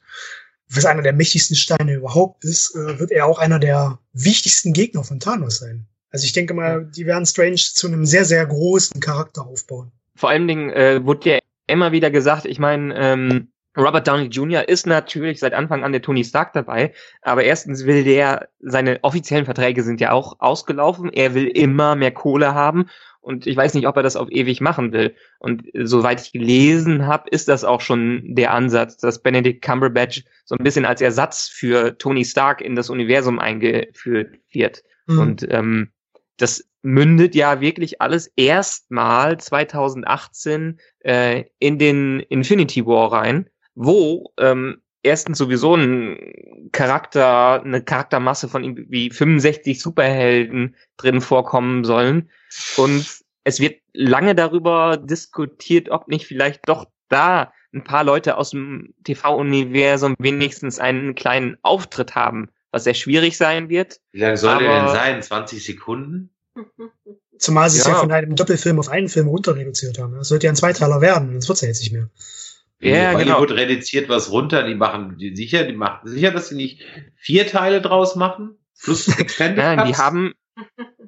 was einer der mächtigsten Steine überhaupt ist, äh, wird er auch einer der wichtigsten Gegner von Thanos sein. Also ich denke mal, die werden Strange zu einem sehr, sehr großen Charakter aufbauen. Vor allen Dingen äh, wurde ja immer wieder gesagt, ich meine, ähm, Robert Downey Jr. ist natürlich seit Anfang an der Tony Stark dabei, aber erstens will der, seine offiziellen Verträge sind ja auch ausgelaufen, er will immer mehr Kohle haben und ich weiß nicht, ob er das auf ewig machen will. Und soweit ich gelesen habe, ist das auch schon der Ansatz, dass Benedict Cumberbatch so ein bisschen als Ersatz für Tony Stark in das Universum eingeführt wird. Mhm. Und ähm, das mündet ja wirklich alles erstmal 2018 äh, in den Infinity War rein, wo ähm, erstens sowieso ein Charakter, eine Charaktermasse von wie 65 Superhelden drin vorkommen sollen. Und es wird lange darüber diskutiert, ob nicht vielleicht doch da ein paar Leute aus dem TV-Universum wenigstens einen kleinen Auftritt haben, was sehr schwierig sein wird. Wie lange soll der denn sein? 20 Sekunden? Zumal sie es ja. ja von einem Doppelfilm auf einen Film runter reduziert haben. Das sollte ja ein Zweiteiler werden, sonst wird's ja jetzt nicht mehr. Ja, genau. Hollywood reduziert was runter, die machen die sicher, die machen sicher, dass sie nicht vier Teile draus machen. Plus Nein, die haben,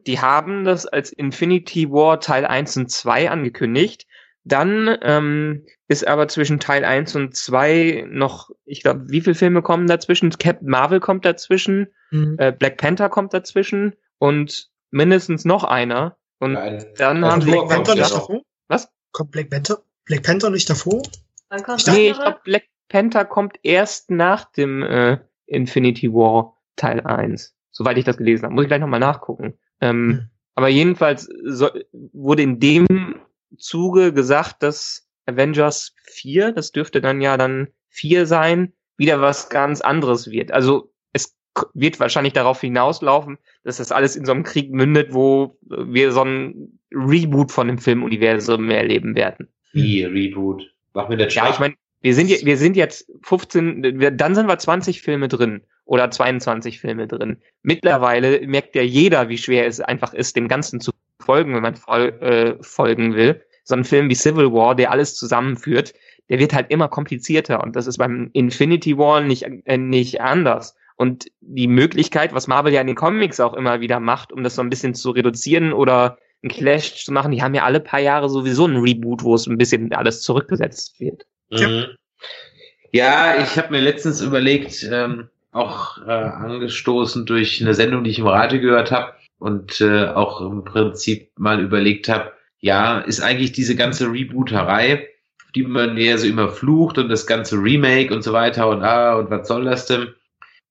die haben das als Infinity War Teil 1 und 2 angekündigt. Dann ähm, ist aber zwischen Teil 1 und 2 noch, ich glaube, wie viele Filme kommen dazwischen? Captain Marvel kommt dazwischen, mhm. äh, Black Panther kommt dazwischen und mindestens noch einer. Und Nein. dann also haben Black Panther nicht davor? Was? Kommt Black Panther? Black Panther nicht davor? Wann kommt ich nee, ich glaube, Black Panther kommt erst nach dem äh, Infinity War Teil 1. Soweit ich das gelesen habe. Muss ich gleich nochmal nachgucken. Ähm, hm. Aber jedenfalls so, wurde in dem Zuge gesagt, dass Avengers 4, das dürfte dann ja dann 4 sein, wieder was ganz anderes wird. Also es wird wahrscheinlich darauf hinauslaufen, dass das alles in so einem Krieg mündet, wo wir so ein Reboot von dem Filmuniversum erleben werden. Wie Reboot? Mach mir das Ja, ich meine, wir sind, wir sind jetzt 15, wir, dann sind wir 20 Filme drin oder 22 Filme drin. Mittlerweile merkt ja jeder, wie schwer es einfach ist, dem Ganzen zu folgen, wenn man fol äh, folgen will. So ein Film wie Civil War, der alles zusammenführt, der wird halt immer komplizierter und das ist beim Infinity War nicht, äh, nicht anders. Und die Möglichkeit, was Marvel ja in den Comics auch immer wieder macht, um das so ein bisschen zu reduzieren oder einen Clash zu machen. Die haben ja alle paar Jahre sowieso einen Reboot, wo es ein bisschen alles zurückgesetzt wird. Mhm. Ja, ich habe mir letztens überlegt, ähm, auch äh, angestoßen durch eine Sendung, die ich im Radio gehört habe und äh, auch im Prinzip mal überlegt habe, ja, ist eigentlich diese ganze Rebooterei, die man ja so immer flucht und das ganze Remake und so weiter und ah, und was soll das denn?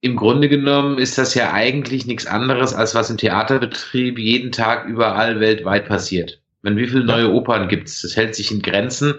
Im Grunde genommen ist das ja eigentlich nichts anderes, als was im Theaterbetrieb jeden Tag überall weltweit passiert. Meine, wie viele neue Opern gibt's? Das hält sich in Grenzen.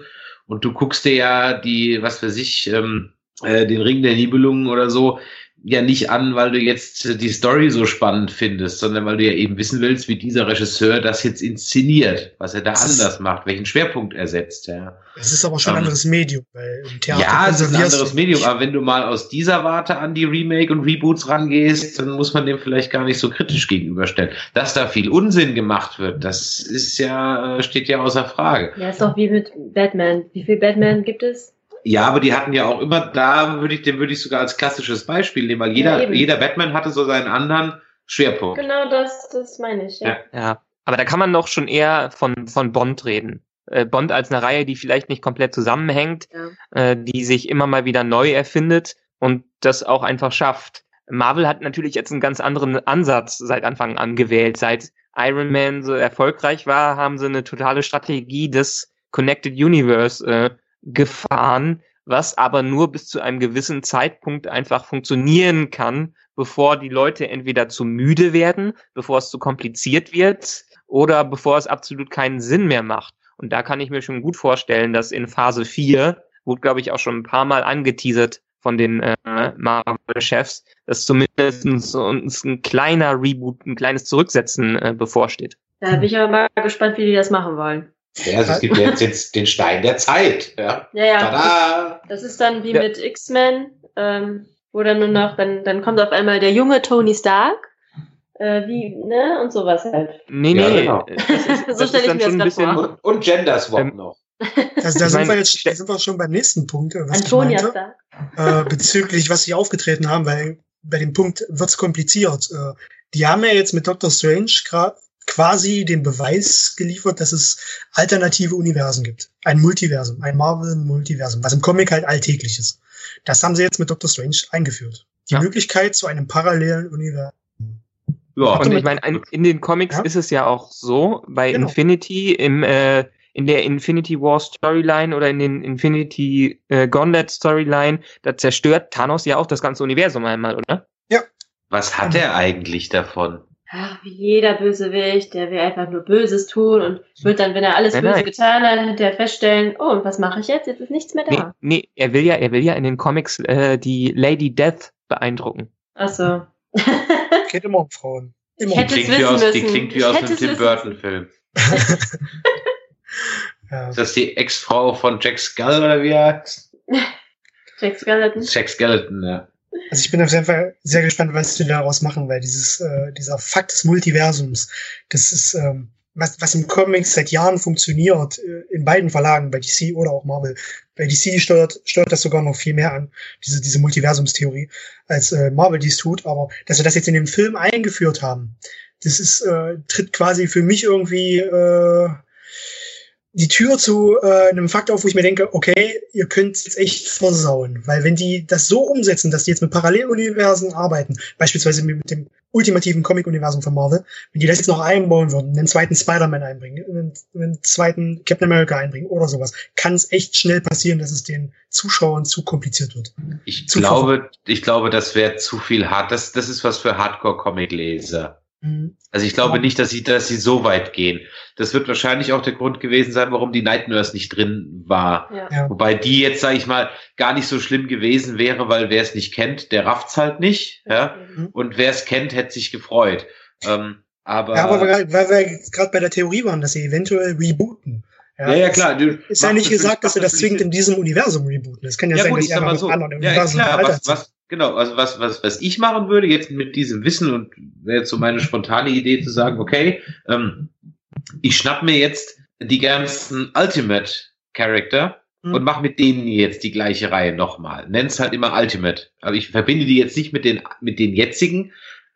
Und du guckst dir ja die, was für sich, ähm, äh, den Ring der Nibelungen oder so, ja nicht an, weil du jetzt die Story so spannend findest, sondern weil du ja eben wissen willst, wie dieser Regisseur das jetzt inszeniert, was er da das anders macht, welchen Schwerpunkt er setzt. Ja. Es ist aber schon ein ähm, anderes Medium. Weil im Theater ja, es ist ein anderes Medium, aber wenn du mal aus dieser Warte an die Remake und Reboots rangehst, dann muss man dem vielleicht gar nicht so kritisch gegenüberstellen. Dass da viel Unsinn gemacht wird, das ist ja, äh, steht ja außer Frage. Ja, ist doch wie mit Batman. Wie viel Batman gibt es? Ja, aber die hatten ja auch immer, da würde ich, den würde ich sogar als klassisches Beispiel nehmen, weil jeder, ja, jeder Batman hatte so seinen anderen Schwerpunkt. Genau das, das meine ich, ja. Ja, Aber da kann man doch schon eher von, von Bond reden. Äh, Bond als eine Reihe, die vielleicht nicht komplett zusammenhängt, ja. äh, die sich immer mal wieder neu erfindet und das auch einfach schafft. Marvel hat natürlich jetzt einen ganz anderen Ansatz seit Anfang an gewählt. Seit Iron Man so erfolgreich war, haben sie eine totale Strategie des Connected Universe äh, gefahren, was aber nur bis zu einem gewissen Zeitpunkt einfach funktionieren kann, bevor die Leute entweder zu müde werden, bevor es zu kompliziert wird oder bevor es absolut keinen Sinn mehr macht. Und da kann ich mir schon gut vorstellen, dass in Phase 4, wurde glaube ich auch schon ein paar Mal angeteasert von den äh, Marvel-Chefs, dass zumindest uns ein kleiner Reboot, ein kleines Zurücksetzen äh, bevorsteht. Da bin ich aber mal gespannt, wie die das machen wollen. Ja, also es gibt jetzt, jetzt den Stein der Zeit. Ja, ja. ja. Tada! Das ist dann wie ja. mit X-Men, ähm, wo dann nur noch, dann, dann kommt auf einmal der junge Tony Stark. Äh, wie, ne? Und sowas halt. Nee, nee, ja, genau. Das ist, so stelle ich mir das gerade vor. Und, und Gender Swap ähm, noch. Also da sind wir jetzt da sind wir schon beim nächsten Punkt, was Antonia ich meinte, äh, bezüglich was sie aufgetreten haben, weil bei dem Punkt wird's kompliziert. Äh, die haben ja jetzt mit Doctor Strange quasi den Beweis geliefert, dass es alternative Universen gibt. Ein Multiversum, ein Marvel-Multiversum, was im Comic halt alltäglich ist. Das haben sie jetzt mit Doctor Strange eingeführt. Die ja. Möglichkeit zu einem parallelen Universum. Ja, und ich meine, in den Comics ja? ist es ja auch so, bei genau. Infinity im äh, in der Infinity War Storyline oder in den Infinity äh, Gauntlet Storyline, da zerstört Thanos ja auch das ganze Universum einmal, oder? Ja. Was hat er eigentlich davon? Ach, wie jeder Bösewicht, der will einfach nur Böses tun und wird dann, wenn er alles nein, Böse nein. getan hat, hinterher feststellen, oh, und was mache ich jetzt? Jetzt ist nichts mehr da. Nee, nee, er will ja, er will ja in den Comics äh, die Lady Death beeindrucken. Ach so. Geht immer um Frauen. Immer um klingt wie aus, die klingt wie aus einem Tim Burton-Film. ja. Ist das die Ex-Frau von Jack Skull oder wie er heißt? Jack Skeleton. Jack Skeleton, ja. Also ich bin auf jeden Fall sehr gespannt, was sie daraus machen, weil dieses, äh, dieser Fakt des Multiversums, das ist, ähm, was, was im Comics seit Jahren funktioniert, äh, in beiden Verlagen, bei DC oder auch Marvel. Bei DC steuert, steuert das sogar noch viel mehr an, diese, diese Multiversumstheorie, als äh, Marvel dies tut. Aber dass wir das jetzt in dem Film eingeführt haben, das ist, äh, tritt quasi für mich irgendwie äh, die Tür zu äh, einem Fakt auf, wo ich mir denke, okay, ihr könnt jetzt echt versauen. Weil wenn die das so umsetzen, dass die jetzt mit Paralleluniversen arbeiten, beispielsweise mit dem ultimativen Comic-Universum von Marvel, wenn die das jetzt noch einbauen würden, einen zweiten Spider-Man einbringen, einen, einen, zweiten Captain America einbringen oder sowas, kann es echt schnell passieren, dass es den Zuschauern zu kompliziert wird. Ich zu glaube, ich glaube, das wäre zu viel hart. Das, das ist was für Hardcore-Comic-Leser. Mhm. Also ich glaube nicht, dass sie, dass sie so weit gehen. Das wird wahrscheinlich auch der Grund gewesen sein, warum die Night Nurse nicht drin war. Ja. Wobei die jetzt, sage ich mal, gar nicht so schlimm gewesen wäre, weil wer es nicht kennt, der rafft's halt nicht. Ja? Mhm. Und wer es kennt, hätte sich gefreut. Ähm, aber, ja, aber weil wir gerade bei der Theorie waren, dass sie eventuell rebooten. Ja, ja, ja klar. Du ist ja nicht gesagt, dass sie das zwingend in diesem Universum rebooten. Es kann ja, ja sein, gut, dass sie einfach so. anderen Universum ja, klar, was, was, Genau, also was, was, was ich machen würde jetzt mit diesem Wissen und wäre jetzt so meine spontane Idee zu sagen, okay, ähm, ich schnapp mir jetzt die ganzen Ultimate Character mhm. und mach mit denen jetzt die gleiche Reihe nochmal. Nenn's halt immer Ultimate. Aber ich verbinde die jetzt nicht mit den, mit den jetzigen,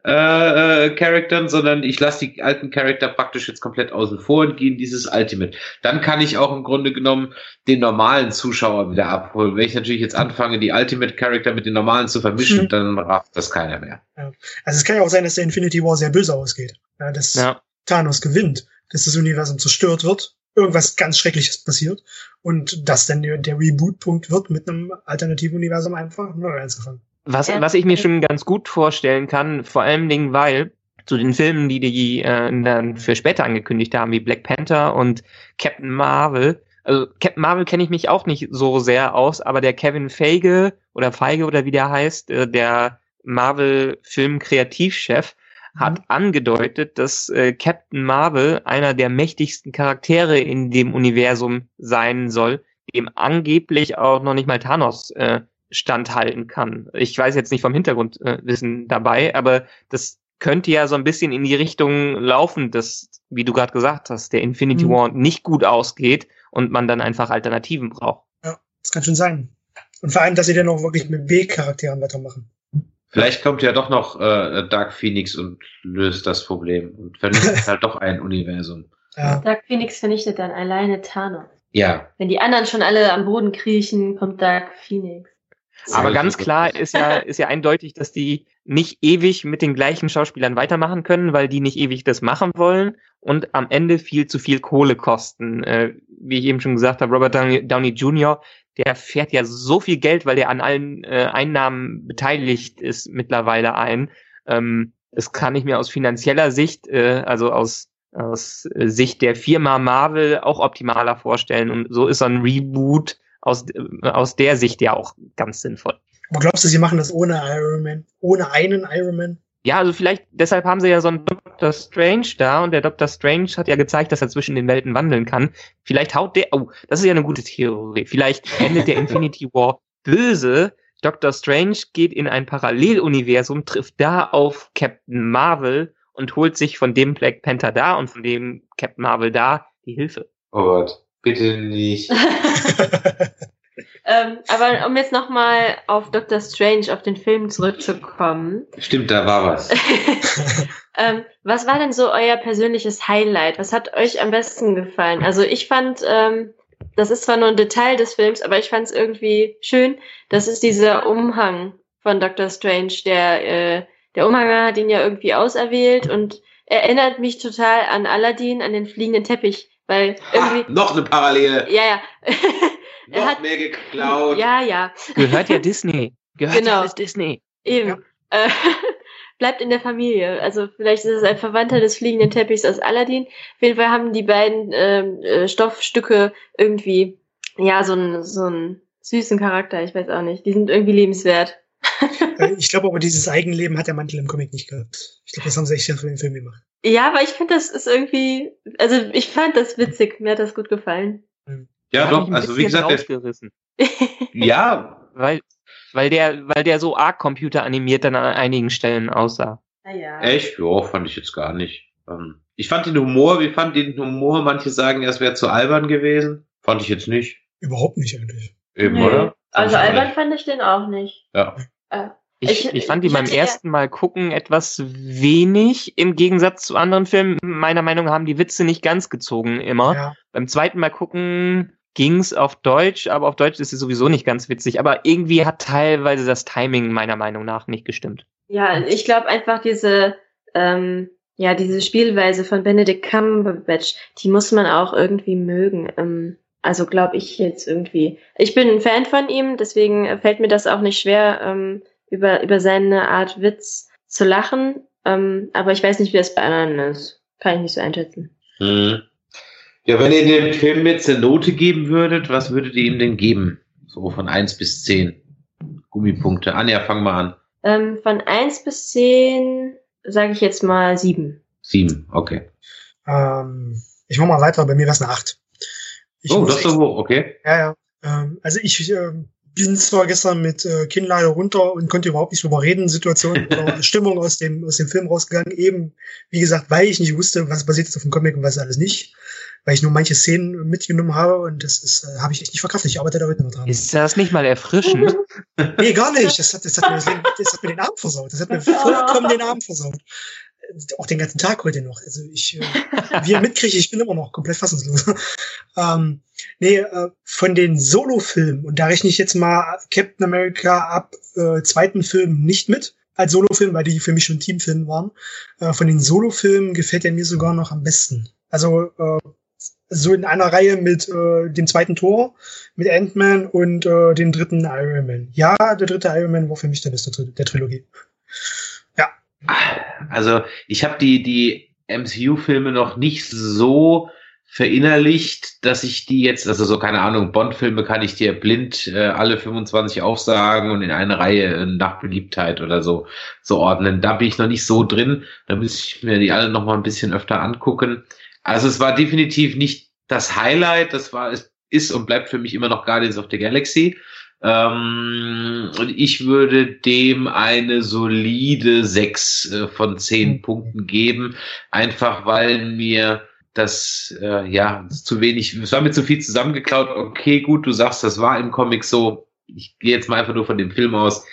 äh, äh, Charaktern, sondern ich lasse die alten Charakter praktisch jetzt komplett außen vor und gehe in dieses Ultimate. Dann kann ich auch im Grunde genommen den normalen Zuschauer wieder abholen. Wenn ich natürlich jetzt anfange, die Ultimate Charakter mit den normalen zu vermischen, mhm. dann rafft das keiner mehr. Ja. Also es kann ja auch sein, dass der Infinity War sehr böse ausgeht. Ja, dass ja. Thanos gewinnt, dass das Universum zerstört wird, irgendwas ganz Schreckliches passiert und dass dann der, der Reboot-Punkt wird, mit einem alternativen Universum einfach neu anzufangen. Was, was ich mir schon ganz gut vorstellen kann, vor allen Dingen, weil zu den Filmen, die die äh, dann für später angekündigt haben, wie Black Panther und Captain Marvel, also Captain Marvel kenne ich mich auch nicht so sehr aus, aber der Kevin Feige oder Feige oder wie der heißt, äh, der Marvel-Film-Kreativchef, mhm. hat angedeutet, dass äh, Captain Marvel einer der mächtigsten Charaktere in dem Universum sein soll, dem angeblich auch noch nicht mal Thanos äh, standhalten kann. Ich weiß jetzt nicht vom Hintergrundwissen äh, dabei, aber das könnte ja so ein bisschen in die Richtung laufen, dass, wie du gerade gesagt hast, der Infinity mhm. War nicht gut ausgeht und man dann einfach Alternativen braucht. Ja, das kann schon sein. Und vor allem, dass sie dann auch wirklich mit B-Charakteren weitermachen. Vielleicht kommt ja doch noch äh, Dark Phoenix und löst das Problem und vernichtet halt doch ein Universum. Ja. Dark Phoenix vernichtet dann alleine Thanos. Ja. Wenn die anderen schon alle am Boden kriechen, kommt Dark Phoenix. Aber ganz klar ist ja, ist ja eindeutig, dass die nicht ewig mit den gleichen Schauspielern weitermachen können, weil die nicht ewig das machen wollen und am Ende viel zu viel Kohle kosten. Äh, wie ich eben schon gesagt habe, Robert Downey, Downey Jr., der fährt ja so viel Geld, weil der an allen äh, Einnahmen beteiligt ist mittlerweile ein. Ähm, das kann ich mir aus finanzieller Sicht, äh, also aus, aus Sicht der Firma Marvel auch optimaler vorstellen. Und so ist so ein Reboot aus, äh, aus der Sicht ja auch ganz sinnvoll. Aber glaubst du, sie machen das ohne Iron Man? Ohne einen Iron Man? Ja, also vielleicht, deshalb haben sie ja so einen Doctor Strange da und der Doctor Strange hat ja gezeigt, dass er zwischen den Welten wandeln kann. Vielleicht haut der, oh, das ist ja eine gute Theorie. Vielleicht endet der Infinity War böse. Doctor Strange geht in ein Paralleluniversum, trifft da auf Captain Marvel und holt sich von dem Black Panther da und von dem Captain Marvel da die Hilfe. Oh Gott, bitte nicht. Ähm, aber um jetzt nochmal auf Doctor Strange, auf den Film zurückzukommen. Stimmt, da war was. ähm, was war denn so euer persönliches Highlight? Was hat euch am besten gefallen? Also ich fand, ähm, das ist zwar nur ein Detail des Films, aber ich fand es irgendwie schön. Das ist dieser Umhang von Doctor Strange. Der, äh, der Umhang hat ihn ja irgendwie auserwählt und erinnert mich total an Aladdin, an den fliegenden Teppich. Weil irgendwie. Ha, noch eine Parallele. Ja, ja. er noch hat, mehr geklaut. Ja, ja. Gehört ja Disney. Gehört genau. ja alles Disney. Eben. Ja. Äh, bleibt in der Familie. Also vielleicht ist es ein Verwandter des fliegenden Teppichs aus Aladdin. Auf jeden Fall haben die beiden ähm, äh, Stoffstücke irgendwie, ja, so einen so einen süßen Charakter. Ich weiß auch nicht. Die sind irgendwie lebenswert. Äh, ich glaube aber, dieses Eigenleben hat der Mantel im Comic nicht gehabt. Ich glaube, das haben sie echt für den Film gemacht. Ja, aber ich finde, das ist irgendwie, also ich fand das witzig. Mir hat das gut gefallen. Ja, doch, also wie gesagt, rausgerissen. ja. Weil, weil der, weil der so arg computeranimiert dann an einigen Stellen aussah. Ah, ja. Echt? Ja, fand ich jetzt gar nicht. Ähm, ich fand den Humor, wie fand den Humor? Manche sagen, es wäre zu albern gewesen. Fand ich jetzt nicht. Überhaupt nicht eigentlich. Eben, nee. oder? Also albern fand ich den auch nicht. Ja. Äh, ich, ich fand die beim ersten Mal gucken etwas wenig im Gegensatz zu anderen Filmen. Meiner Meinung nach haben die Witze nicht ganz gezogen immer. Ja. Beim zweiten Mal gucken ging's auf Deutsch, aber auf Deutsch ist es sowieso nicht ganz witzig. Aber irgendwie hat teilweise das Timing meiner Meinung nach nicht gestimmt. Ja, ich glaube einfach diese, ähm, ja, diese Spielweise von Benedict Cumberbatch, die muss man auch irgendwie mögen. Ähm, also glaube ich jetzt irgendwie. Ich bin ein Fan von ihm, deswegen fällt mir das auch nicht schwer, ähm, über, über seine Art Witz zu lachen. Ähm, aber ich weiß nicht, wie das bei anderen ist. Kann ich nicht so einschätzen. Hm. Ja, wenn ihr dem Film jetzt eine Note geben würdet, was würdet ihr ihm denn geben? So von eins bis zehn Gummipunkte. Anja, fang mal an. Ähm, von eins bis zehn sage ich jetzt mal sieben. Sieben, okay. Ähm, ich mach mal weiter, bei mir wäre es eine acht. Ich oh, das ist so hoch, okay. Ja, ja. Ähm, also ich äh, bin zwar gestern mit äh, Kinnlade runter und konnte überhaupt nicht drüber reden, Situation oder Stimmung aus dem, aus dem Film rausgegangen. Eben, wie gesagt, weil ich nicht wusste, was passiert jetzt auf dem Comic und was alles nicht. Weil ich nur manche Szenen mitgenommen habe und das ist, äh, habe ich echt nicht verkraftet. Ich arbeite da heute noch dran. Ist das nicht mal erfrischend? nee, gar nicht. Das hat, das hat, mir, das hat mir den Abend versaut. Das hat mir vollkommen den Abend versaut auch den ganzen Tag heute noch. Also ich, äh, wie ihr mitkriegt, ich bin immer noch komplett fassungslos. ähm, nee, äh, von den Solo-Filmen, und da rechne ich jetzt mal Captain America ab äh, zweiten Film nicht mit, als Solo-Film, weil die für mich schon Teamfilme waren. Äh, von den Solo-Filmen gefällt er mir sogar noch am besten. Also äh, so in einer Reihe mit äh, dem zweiten Tor, mit Ant-Man und äh, dem dritten Iron Man. Ja, der dritte Iron Man war für mich der beste der Trilogie. Also ich habe die, die MCU-Filme noch nicht so verinnerlicht, dass ich die jetzt, also so keine Ahnung, Bond-Filme kann ich dir blind äh, alle 25 aufsagen und in eine Reihe äh, nach Beliebtheit oder so so ordnen. Da bin ich noch nicht so drin. Da müsste ich mir die alle noch mal ein bisschen öfter angucken. Also es war definitiv nicht das Highlight. Das war es ist und bleibt für mich immer noch Guardians of the Galaxy. Ähm, und ich würde dem eine solide sechs äh, von zehn mhm. Punkten geben, einfach weil mir das äh, ja zu wenig, es war mir zu viel zusammengeklaut. Okay, gut, du sagst, das war im Comic so. Ich gehe jetzt mal einfach nur von dem Film aus.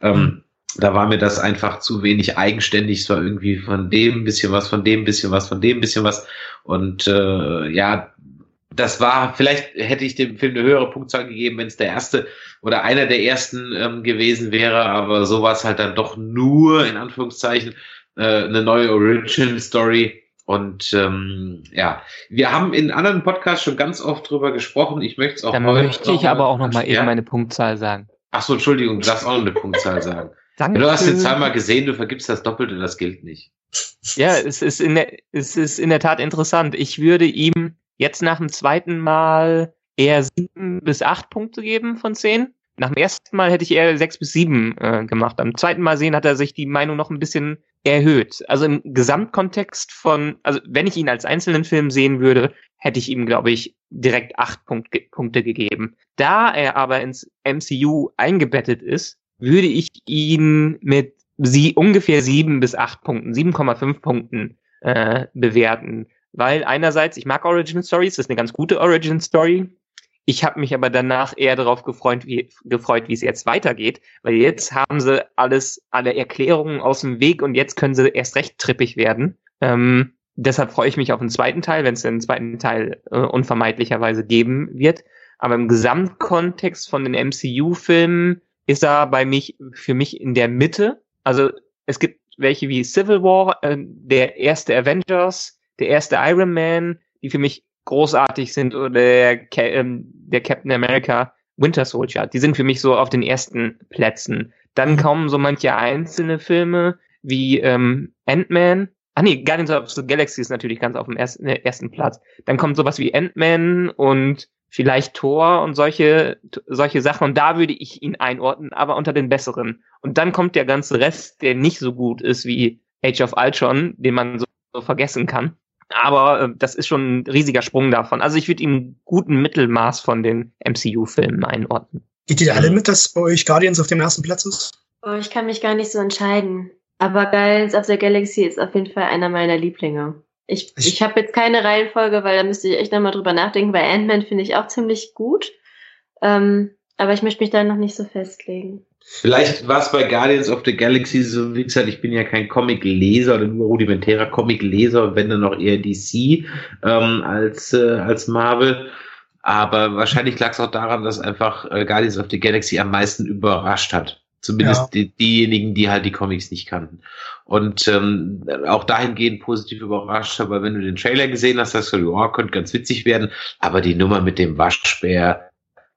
Ähm, da war mir das einfach zu wenig eigenständig. Es war irgendwie von dem bisschen was, von dem bisschen was, von dem bisschen was. Und äh, ja, das war, vielleicht hätte ich dem Film eine höhere Punktzahl gegeben, wenn es der erste oder einer der ersten ähm, gewesen wäre, aber so war es halt dann doch nur, in Anführungszeichen, äh, eine neue Original Story. Und ähm, ja, wir haben in anderen Podcasts schon ganz oft drüber gesprochen. Ich möchte es auch Dann möchte ich aber auch noch mal eben meine Punktzahl sagen. Ach so, Entschuldigung, du darfst auch noch eine Punktzahl sagen. Danke. Du hast die Zahl mal gesehen, du vergibst das Doppelte, das gilt nicht. Ja, es ist in der, es ist in der Tat interessant. Ich würde ihm jetzt nach dem zweiten Mal eher sieben bis acht Punkte geben von zehn. Nach dem ersten Mal hätte ich eher sechs bis sieben äh, gemacht. Am zweiten Mal sehen hat er sich die Meinung noch ein bisschen erhöht. Also im Gesamtkontext von, also wenn ich ihn als einzelnen Film sehen würde, hätte ich ihm, glaube ich, direkt acht Punkt, Punkte gegeben. Da er aber ins MCU eingebettet ist, würde ich ihn mit sie ungefähr sieben bis acht Punkten, 7,5 Punkten äh, bewerten. Weil einerseits, ich mag Origin Stories, das ist eine ganz gute Origin Story. Ich habe mich aber danach eher darauf gefreut, wie, gefreut, wie es jetzt weitergeht, weil jetzt haben sie alles, alle Erklärungen aus dem Weg und jetzt können sie erst recht trippig werden. Ähm, deshalb freue ich mich auf den zweiten Teil, wenn es den zweiten Teil äh, unvermeidlicherweise geben wird. Aber im Gesamtkontext von den MCU-Filmen ist er bei mich, für mich in der Mitte. Also es gibt welche wie Civil War, äh, der erste Avengers, der erste Iron Man, die für mich großartig sind, oder der, ähm, der Captain America Winter Soldier. Die sind für mich so auf den ersten Plätzen. Dann mhm. kommen so manche einzelne Filme wie ähm, Ant-Man. Ah nee, Guardians of the Galaxy ist natürlich ganz auf dem ersten, äh, ersten Platz. Dann kommt sowas wie Ant-Man und vielleicht Thor und solche, solche Sachen. Und da würde ich ihn einordnen, aber unter den besseren. Und dann kommt der ganze Rest, der nicht so gut ist wie Age of Ultron, den man so, so vergessen kann. Aber äh, das ist schon ein riesiger Sprung davon. Also ich würde ihm guten Mittelmaß von den MCU-Filmen einordnen. Geht ihr alle mit, dass bei euch Guardians auf dem ersten Platz ist? Oh, ich kann mich gar nicht so entscheiden. Aber Guardians of the Galaxy ist auf jeden Fall einer meiner Lieblinge. Ich, ich, ich habe jetzt keine Reihenfolge, weil da müsste ich echt nochmal drüber nachdenken. Bei Ant-Man finde ich auch ziemlich gut. Ähm, aber ich möchte mich da noch nicht so festlegen. Vielleicht war es bei Guardians of the Galaxy so, wie gesagt, ich bin ja kein Comic-Leser oder nur rudimentärer Comic-Leser, wenn dann noch eher DC ähm, als, äh, als Marvel. Aber wahrscheinlich lag es auch daran, dass einfach äh, Guardians of the Galaxy am meisten überrascht hat. Zumindest ja. die, diejenigen, die halt die Comics nicht kannten. Und ähm, auch dahingehend positiv überrascht, aber wenn du den Trailer gesehen hast, hast du, ja, könnte ganz witzig werden. Aber die Nummer mit dem Waschbär,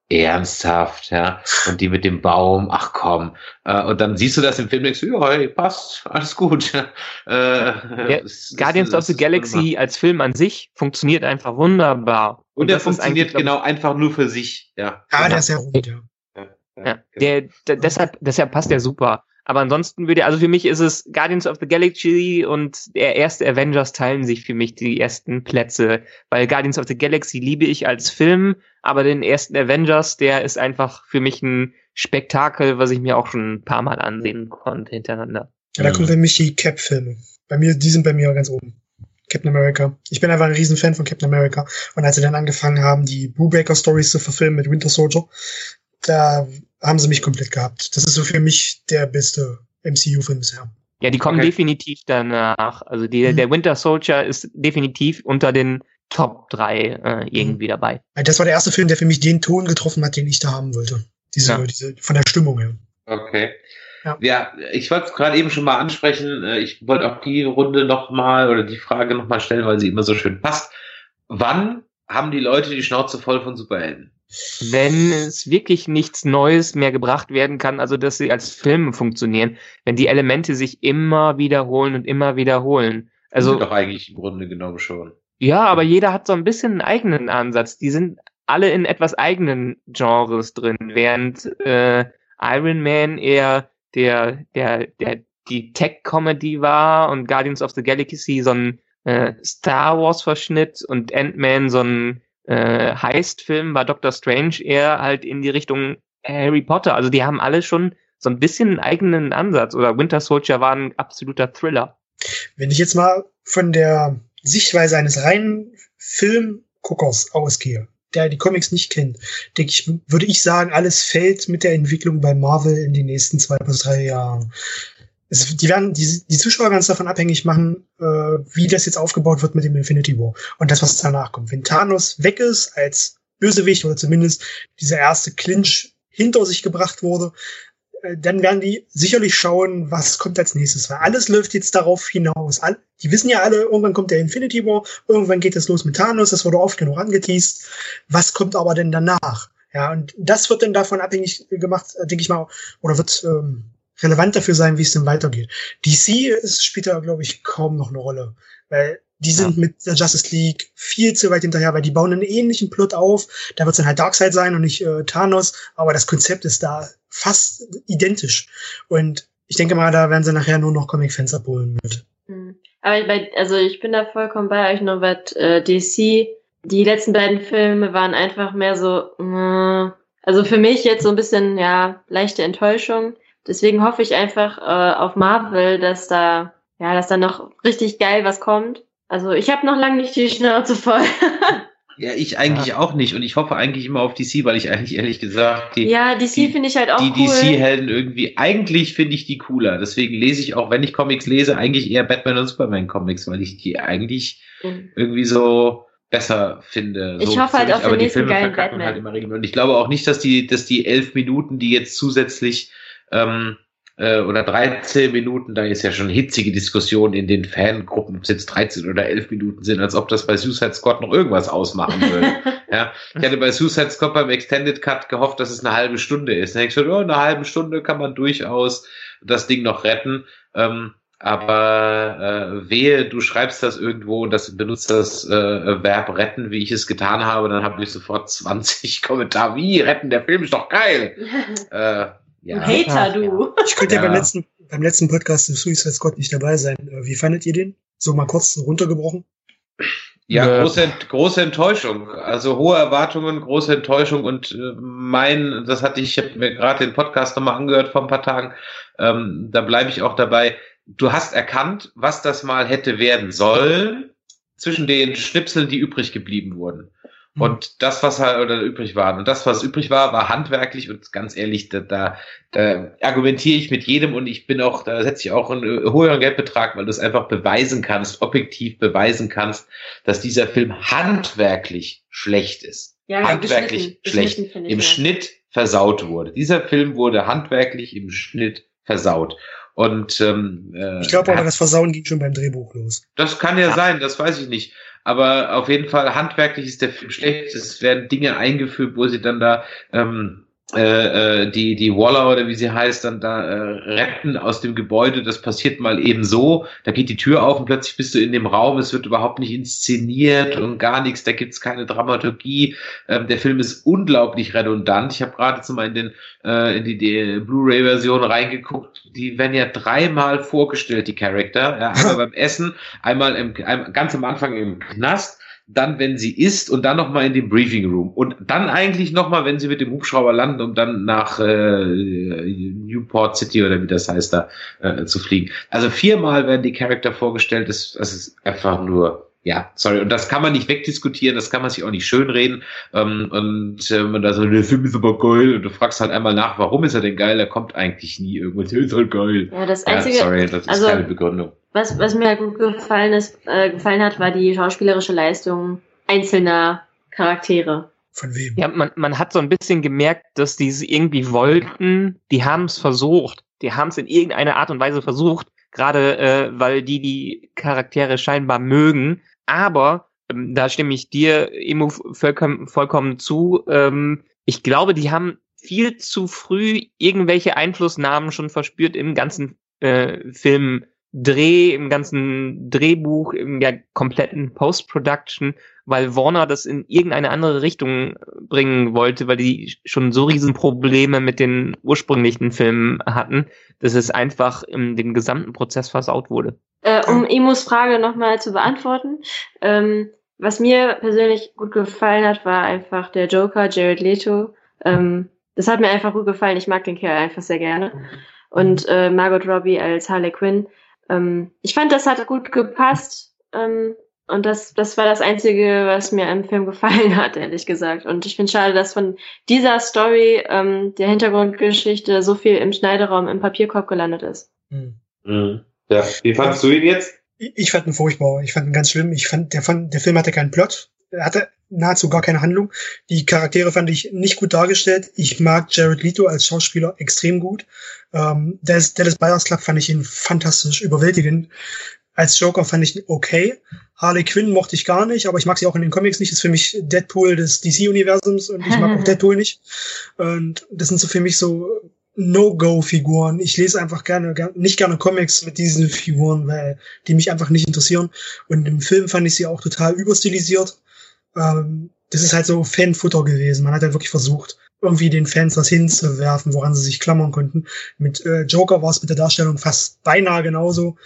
ernsthaft, ja, und die mit dem Baum, ach komm, äh, und dann siehst du das im Film, denkst du, ja, hey, passt, alles gut. Äh, ja, Guardians of the Galaxy als Film an sich funktioniert einfach wunderbar. Und, und der funktioniert genau einfach nur für sich, ja. Ja, genau. der ist ja rund, ja. Ja, ja, der, der, deshalb, deshalb passt der super. Aber ansonsten würde, also für mich ist es Guardians of the Galaxy und der erste Avengers teilen sich für mich die ersten Plätze, weil Guardians of the Galaxy liebe ich als Film, aber den ersten Avengers, der ist einfach für mich ein Spektakel, was ich mir auch schon ein paar Mal ansehen konnte hintereinander. Ja, da kommen für mich die Cap-Filme. Bei mir, die sind bei mir ganz oben. Captain America. Ich bin einfach ein Riesenfan von Captain America. Und als sie dann angefangen haben, die Brubaker Stories zu verfilmen mit Winter Soldier, da haben sie mich komplett gehabt. Das ist so für mich der beste MCU-Film bisher. Ja, die kommen okay. definitiv danach. Also die, mhm. der Winter Soldier ist definitiv unter den Top 3 äh, irgendwie mhm. dabei. Das war der erste Film, der für mich den Ton getroffen hat, den ich da haben wollte. Diese, ja. diese von der Stimmung her. Okay. Ja, ja ich wollte es gerade eben schon mal ansprechen. Äh, ich wollte auch die Runde nochmal oder die Frage nochmal stellen, weil sie immer so schön passt. Wann haben die Leute die Schnauze voll von Superhelden? Wenn es wirklich nichts Neues mehr gebracht werden kann, also dass sie als Filme funktionieren, wenn die Elemente sich immer wiederholen und immer wiederholen. Also doch eigentlich im Grunde genommen schon. Ja, aber jeder hat so ein bisschen einen eigenen Ansatz. Die sind alle in etwas eigenen Genres drin, während äh, Iron Man eher der der der die Tech-Comedy war und Guardians of the Galaxy so ein äh, Star Wars-Verschnitt und Ant-Man so ein äh, Heist-Film war Doctor Strange eher halt in die Richtung Harry Potter. Also die haben alle schon so ein bisschen einen eigenen Ansatz. Oder Winter Soldier war ein absoluter Thriller. Wenn ich jetzt mal von der Sichtweise eines reinen Filmguckers ausgehe, der die Comics nicht kennt, denke ich, würde ich sagen, alles fällt mit der Entwicklung bei Marvel in die nächsten zwei bis drei Jahren. Es, die werden, die, die Zuschauer es davon abhängig machen, äh, wie das jetzt aufgebaut wird mit dem Infinity War und das, was danach kommt. Wenn Thanos weg ist als Bösewicht oder zumindest dieser erste Clinch hinter sich gebracht wurde, äh, dann werden die sicherlich schauen, was kommt als nächstes. Weil alles läuft jetzt darauf hinaus. Die wissen ja alle, irgendwann kommt der Infinity War, irgendwann geht es los mit Thanos, das wurde oft genug angeteased. Was kommt aber denn danach? Ja, und das wird dann davon abhängig gemacht, äh, denke ich mal, oder wird ähm, relevant dafür sein, wie es denn weitergeht. DC ist, spielt da, glaube ich, kaum noch eine Rolle. Weil die sind ja. mit der Justice League viel zu weit hinterher, weil die bauen einen ähnlichen Plot auf. Da wird es dann halt Darkseid sein und nicht äh, Thanos, aber das Konzept ist da fast identisch. Und ich denke mal, da werden sie nachher nur noch Comic-Fans abholen mit. Mhm. Aber bei, also ich bin da vollkommen bei euch, was äh, DC, die letzten beiden Filme waren einfach mehr so, äh, also für mich jetzt so ein bisschen, ja, leichte Enttäuschung. Deswegen hoffe ich einfach äh, auf Marvel, dass da, ja, dass da noch richtig geil was kommt. Also ich habe noch lange nicht die Schnauze voll. ja, ich eigentlich ja. auch nicht. Und ich hoffe eigentlich immer auf DC, weil ich eigentlich ehrlich gesagt die. Ja, DC finde ich halt auch die cool. DC-Helden irgendwie, eigentlich finde ich die cooler. Deswegen lese ich auch, wenn ich Comics lese, eigentlich eher Batman und Superman Comics, weil ich die eigentlich mhm. irgendwie so besser finde. Ich so hoffe halt auf den nächsten geilen Batman. Halt immer und ich glaube auch nicht, dass die, dass die elf Minuten, die jetzt zusätzlich ähm, äh, oder 13 Minuten, da ist ja schon hitzige Diskussion in den Fangruppen, ob es jetzt 13 oder 11 Minuten sind, als ob das bei Suicide Squad noch irgendwas ausmachen würde. ja, ich hatte bei Suicide Squad beim Extended Cut gehofft, dass es eine halbe Stunde ist. Dann ich so, oh, eine halbe Stunde kann man durchaus das Ding noch retten. Ähm, aber äh, wehe, du schreibst das irgendwo und das benutzt das äh, Verb retten, wie ich es getan habe, dann habe ich sofort 20 Kommentare. Wie retten? Der Film ist doch geil. äh, ja. Hater, du. Ich könnte ja. ja beim letzten, beim letzten Podcast im Suicide Squad nicht dabei sein. Äh, wie fandet ihr den? So mal kurz runtergebrochen. Ja, große, große Enttäuschung. Also hohe Erwartungen, große Enttäuschung und äh, mein, das hatte ich, ich habe mir gerade den Podcast nochmal angehört vor ein paar Tagen, ähm, da bleibe ich auch dabei. Du hast erkannt, was das mal hätte werden sollen zwischen den Schnipseln, die übrig geblieben wurden. Mhm. Und das, was halt oder übrig war, und das, was übrig war, war handwerklich und ganz ehrlich, da, da, da argumentiere ich mit jedem und ich bin auch, da setze ich auch einen äh, höheren Geldbetrag, weil du es einfach beweisen kannst, objektiv beweisen kannst, dass dieser Film handwerklich schlecht ist. Ja, handwerklich schlecht. Im ja. Schnitt versaut wurde. Dieser Film wurde handwerklich im Schnitt versaut. Und ähm, äh, ich glaube aber, das Versauen ging schon beim Drehbuch los. Das kann ja, ja, sein, das weiß ich nicht. Aber auf jeden Fall handwerklich ist der Film schlecht. Es werden Dinge eingeführt, wo sie dann da ähm, äh, äh, die, die Waller oder wie sie heißt, dann da äh, retten aus dem Gebäude. Das passiert mal eben so. Da geht die Tür auf und plötzlich bist du in dem Raum. Es wird überhaupt nicht inszeniert und gar nichts. Da gibt's keine Dramaturgie. Ähm, der Film ist unglaublich redundant. Ich habe gerade mal in, den, äh, in die, die Blu-ray-Version reingeguckt. Die werden ja dreimal vorgestellt, die Charakter. Ja, einmal beim Essen, einmal im, ganz am Anfang im Knast dann, wenn sie ist und dann nochmal in den Briefing Room und dann eigentlich nochmal, wenn sie mit dem Hubschrauber landen, um dann nach äh, Newport City oder wie das heißt da äh, zu fliegen. Also viermal werden die Charakter vorgestellt, das, das ist einfach nur ja, sorry, und das kann man nicht wegdiskutieren, das kann man sich auch nicht schönreden. Ähm, und äh, man da so, der Film ist aber geil, und du fragst halt einmal nach, warum ist er denn geil? Er kommt eigentlich nie irgendwo, der ist halt geil. Ja, das einzige, ja, sorry, das ist also, keine Begründung. Was, was mir halt gut gefallen ist, äh, gefallen hat, war die schauspielerische Leistung einzelner Charaktere. Von wem? Ja, man, man hat so ein bisschen gemerkt, dass die es irgendwie wollten, die haben es versucht. Die haben es in irgendeiner Art und Weise versucht, gerade äh, weil die die Charaktere scheinbar mögen aber ähm, da stimme ich dir, Emo, vollkommen, vollkommen zu. Ähm, ich glaube, die haben viel zu früh irgendwelche Einflussnahmen schon verspürt im ganzen äh, Film Dreh, im ganzen Drehbuch, im ja, kompletten Post-Production, weil Warner das in irgendeine andere Richtung bringen wollte, weil die schon so riesen Probleme mit den ursprünglichen Filmen hatten, dass es einfach in dem gesamten Prozess versaut wurde. Äh, um Emos Frage nochmal zu beantworten, ähm, was mir persönlich gut gefallen hat, war einfach der Joker, Jared Leto. Ähm, das hat mir einfach gut gefallen. Ich mag den Kerl einfach sehr gerne. Und äh, Margot Robbie als Harley Quinn ähm, ich fand, das hat gut gepasst. Ähm, Und das, das war das Einzige, was mir am Film gefallen hat, ehrlich gesagt. Und ich finde schade, dass von dieser Story, ähm, der Hintergrundgeschichte, so viel im Schneideraum, im Papierkorb gelandet ist. Hm. Mhm. Ja. Wie fandest du ihn jetzt? Ich fand ihn furchtbar. Ich fand ihn ganz schlimm. Ich fand, der, fand, der Film hatte keinen Plot. Er hatte nahezu gar keine Handlung. Die Charaktere fand ich nicht gut dargestellt. Ich mag Jared Leto als Schauspieler extrem gut. Ähm, Dallas, Dallas Buyers Club fand ich ihn fantastisch überwältigend. Als Joker fand ich ihn okay. Harley Quinn mochte ich gar nicht, aber ich mag sie auch in den Comics nicht. Ist für mich Deadpool des DC-Universums und ich mag auch Deadpool nicht. Und das sind so für mich so No-Go-Figuren. Ich lese einfach gerne, nicht gerne Comics mit diesen Figuren, weil die mich einfach nicht interessieren. Und im Film fand ich sie auch total überstilisiert. Ähm, das ist halt so Fanfutter gewesen. Man hat halt wirklich versucht, irgendwie den Fans was hinzuwerfen, woran sie sich klammern konnten. Mit äh, Joker war es mit der Darstellung fast beinahe genauso.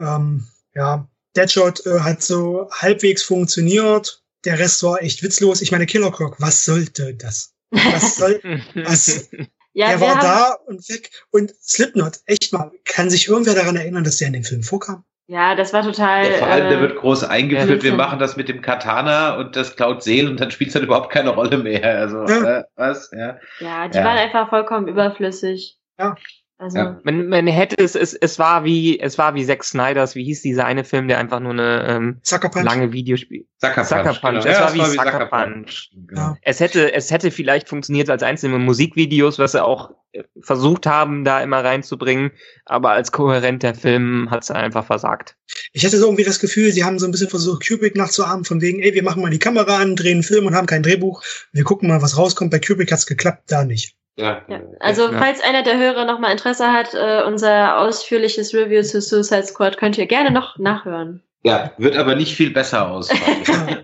Ähm, ja, Deadshot äh, hat so halbwegs funktioniert. Der Rest war echt witzlos. Ich meine, Killer Croc, was sollte das? Was soll, was, ja, der war da und weg. Und Slipknot, echt mal, kann sich irgendwer daran erinnern, dass der in dem Film vorkam? Ja, das war total. Ja, vor allem, der äh, wird groß eingeführt. wir machen das mit dem Katana und das klaut Seelen und dann spielt es halt überhaupt keine Rolle mehr. Also, ja. Äh, was? Ja, ja die ja. waren einfach vollkommen überflüssig. Ja. Also ja. man, man hätte es, es, es war wie, es war wie Zack Snyders, wie hieß dieser eine Film, der einfach nur eine ähm, lange Videospiel. Sucker Punch. Sucker Punch. Genau. Es ja, war wie, war Sucker, Sucker Punch. Punch. Genau. Es hätte, es hätte vielleicht funktioniert als einzelne Musikvideos, was sie auch äh, versucht haben, da immer reinzubringen, aber als kohärenter Film hat es einfach versagt. Ich hatte so irgendwie das Gefühl, sie haben so ein bisschen versucht, Kubrick nachzuahmen, von wegen, ey, wir machen mal die Kamera an, drehen einen Film und haben kein Drehbuch. Wir gucken mal, was rauskommt. Bei Kubrick hat's geklappt, da nicht. Ja. ja. Also, ja. falls einer der Hörer nochmal Interesse hat, äh, unser ausführliches Review zu Suicide Squad könnt ihr gerne noch nachhören. Ja, wird aber nicht viel besser ausfallen.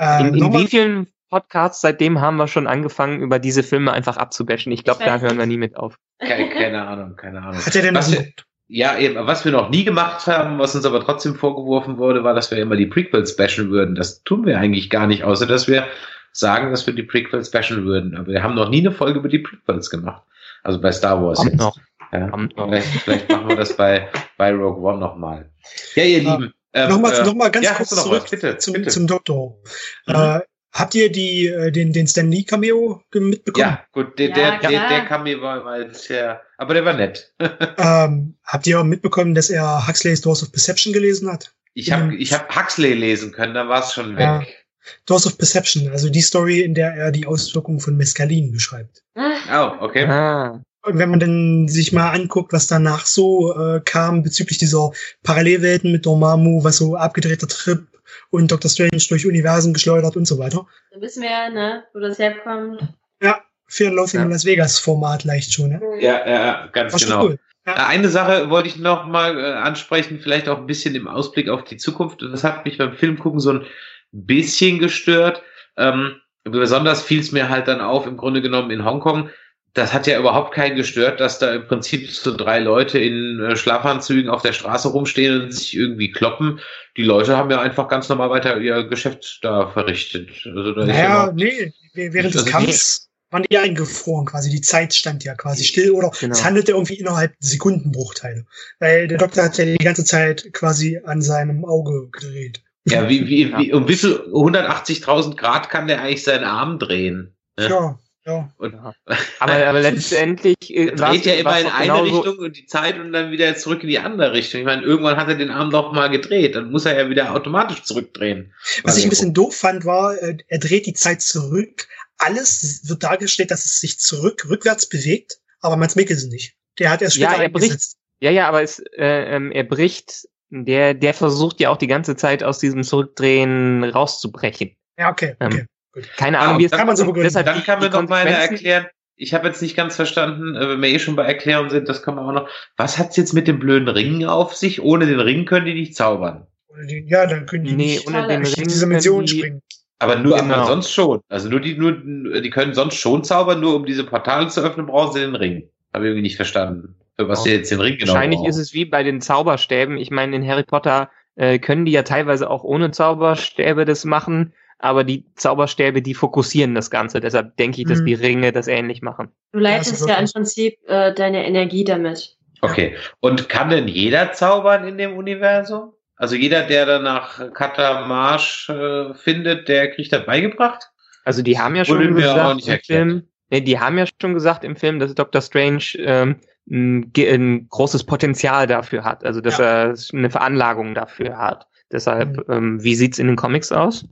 in, in ähm, wie vielen Podcasts seitdem haben wir schon angefangen, über diese Filme einfach abzubashen? Ich glaube, da hören wir nie mit auf. Keine, keine Ahnung, keine Ahnung. Hat er denn was wir, ja, eben, was wir noch nie gemacht haben, was uns aber trotzdem vorgeworfen wurde, war, dass wir immer die Prequels bashen würden. Das tun wir eigentlich gar nicht, außer dass wir sagen, dass wir die Prequels special würden. Aber wir haben noch nie eine Folge über die Prequels gemacht. Also bei Star Wars Kommt jetzt. Noch. Ja, vielleicht, vielleicht machen wir das bei, bei Rogue One nochmal. Ja, ihr ja. Lieben. Ähm, nochmal, äh, noch mal ganz ja, kurz zurück bitte, zum, bitte. zum Doktor. Mhm. Äh, habt ihr die, äh, den, den Stan Lee Cameo mitbekommen? Ja, gut, der, ja, der, der, der Cameo war, war sehr, aber der war nett. ähm, habt ihr auch mitbekommen, dass er Huxley's Doors of Perception gelesen hat? Ich habe ich hab Huxley lesen können, da war es schon weg. Doors of Perception, also die Story, in der er die Auswirkungen von Mescalin beschreibt. Oh, okay. Ah. Und wenn man dann sich mal anguckt, was danach so äh, kam bezüglich dieser Parallelwelten mit Dormammu, was so abgedrehter Trip und Dr. Strange durch Universen geschleudert und so weiter. Dann wissen wir ja, ne, wo das herkommt. Ja, Fear Loathing ja. in Las Vegas Format leicht schon, ne? Ja, ja, ganz War genau. Cool. Ja. Äh, eine Sache wollte ich noch mal äh, ansprechen, vielleicht auch ein bisschen im Ausblick auf die Zukunft. Das hat mich beim Film gucken so ein bisschen gestört. Ähm, besonders fiel es mir halt dann auf, im Grunde genommen in Hongkong. Das hat ja überhaupt keinen gestört, dass da im Prinzip so drei Leute in äh, Schlafanzügen auf der Straße rumstehen und sich irgendwie kloppen. Die Leute haben ja einfach ganz normal weiter ihr Geschäft da verrichtet. Also da naja, ja nee, während des also Kampfs waren die eingefroren quasi. Die Zeit stand ja quasi still oder genau. es handelte irgendwie innerhalb Sekundenbruchteile. Weil der Doktor hat ja die ganze Zeit quasi an seinem Auge gedreht. Ja, wie, wie, wie, um wie viel 180.000 Grad kann der eigentlich seinen Arm drehen? Ne? Ja, ja. Und, aber, aber letztendlich äh, dreht ja immer in eine Richtung und die Zeit und dann wieder zurück in die andere Richtung. Ich meine, irgendwann hat er den Arm doch mal gedreht, dann muss er ja wieder automatisch zurückdrehen. Was ich ein bisschen doof fand, war, äh, er dreht die Zeit zurück. Alles wird dargestellt, dass es sich zurück, rückwärts bewegt, aber Mats Mikkelsen nicht. Der hat erst später ja, er bricht, Ja, ja, aber es, äh, ähm, er bricht der, der versucht ja auch die ganze Zeit aus diesem Zurückdrehen rauszubrechen. Ja, okay, ähm, okay. Ähm, keine Ahnung, wie es kann man so begründen. Deshalb dann kann mir noch mal erklären. Ich habe jetzt nicht ganz verstanden, äh, wenn wir eh schon bei Erklärungen sind, das kann man auch noch. Was hat's jetzt mit den blöden Ringen auf sich? Ohne den Ring können die nicht zaubern. Den, ja, dann können die nee, nicht ohne den Ring diese Dimension springen. Aber nur genau. aber sonst schon. Also nur die, nur, die können sonst schon zaubern, nur um diese Portale zu öffnen, brauchen sie den Ring. Habe ich irgendwie nicht verstanden. Für was ja. jetzt den Ring genau Wahrscheinlich ist es wie bei den Zauberstäben. Ich meine, in Harry Potter äh, können die ja teilweise auch ohne Zauberstäbe das machen, aber die Zauberstäbe, die fokussieren das Ganze. Deshalb denke ich, dass mhm. die Ringe das ähnlich machen. Du leitest ja, ja im Prinzip äh, deine Energie damit. Okay. Und kann denn jeder zaubern in dem Universum? Also jeder, der dann nach Katamarsch äh, findet, der kriegt das beigebracht? Also die haben ja schon gesagt im. Film, nee, die haben ja schon gesagt im Film, dass Dr. Strange ähm, ein, ein großes Potenzial dafür hat, also dass er eine Veranlagung dafür hat. Deshalb, ähm, wie sieht's in den Comics aus?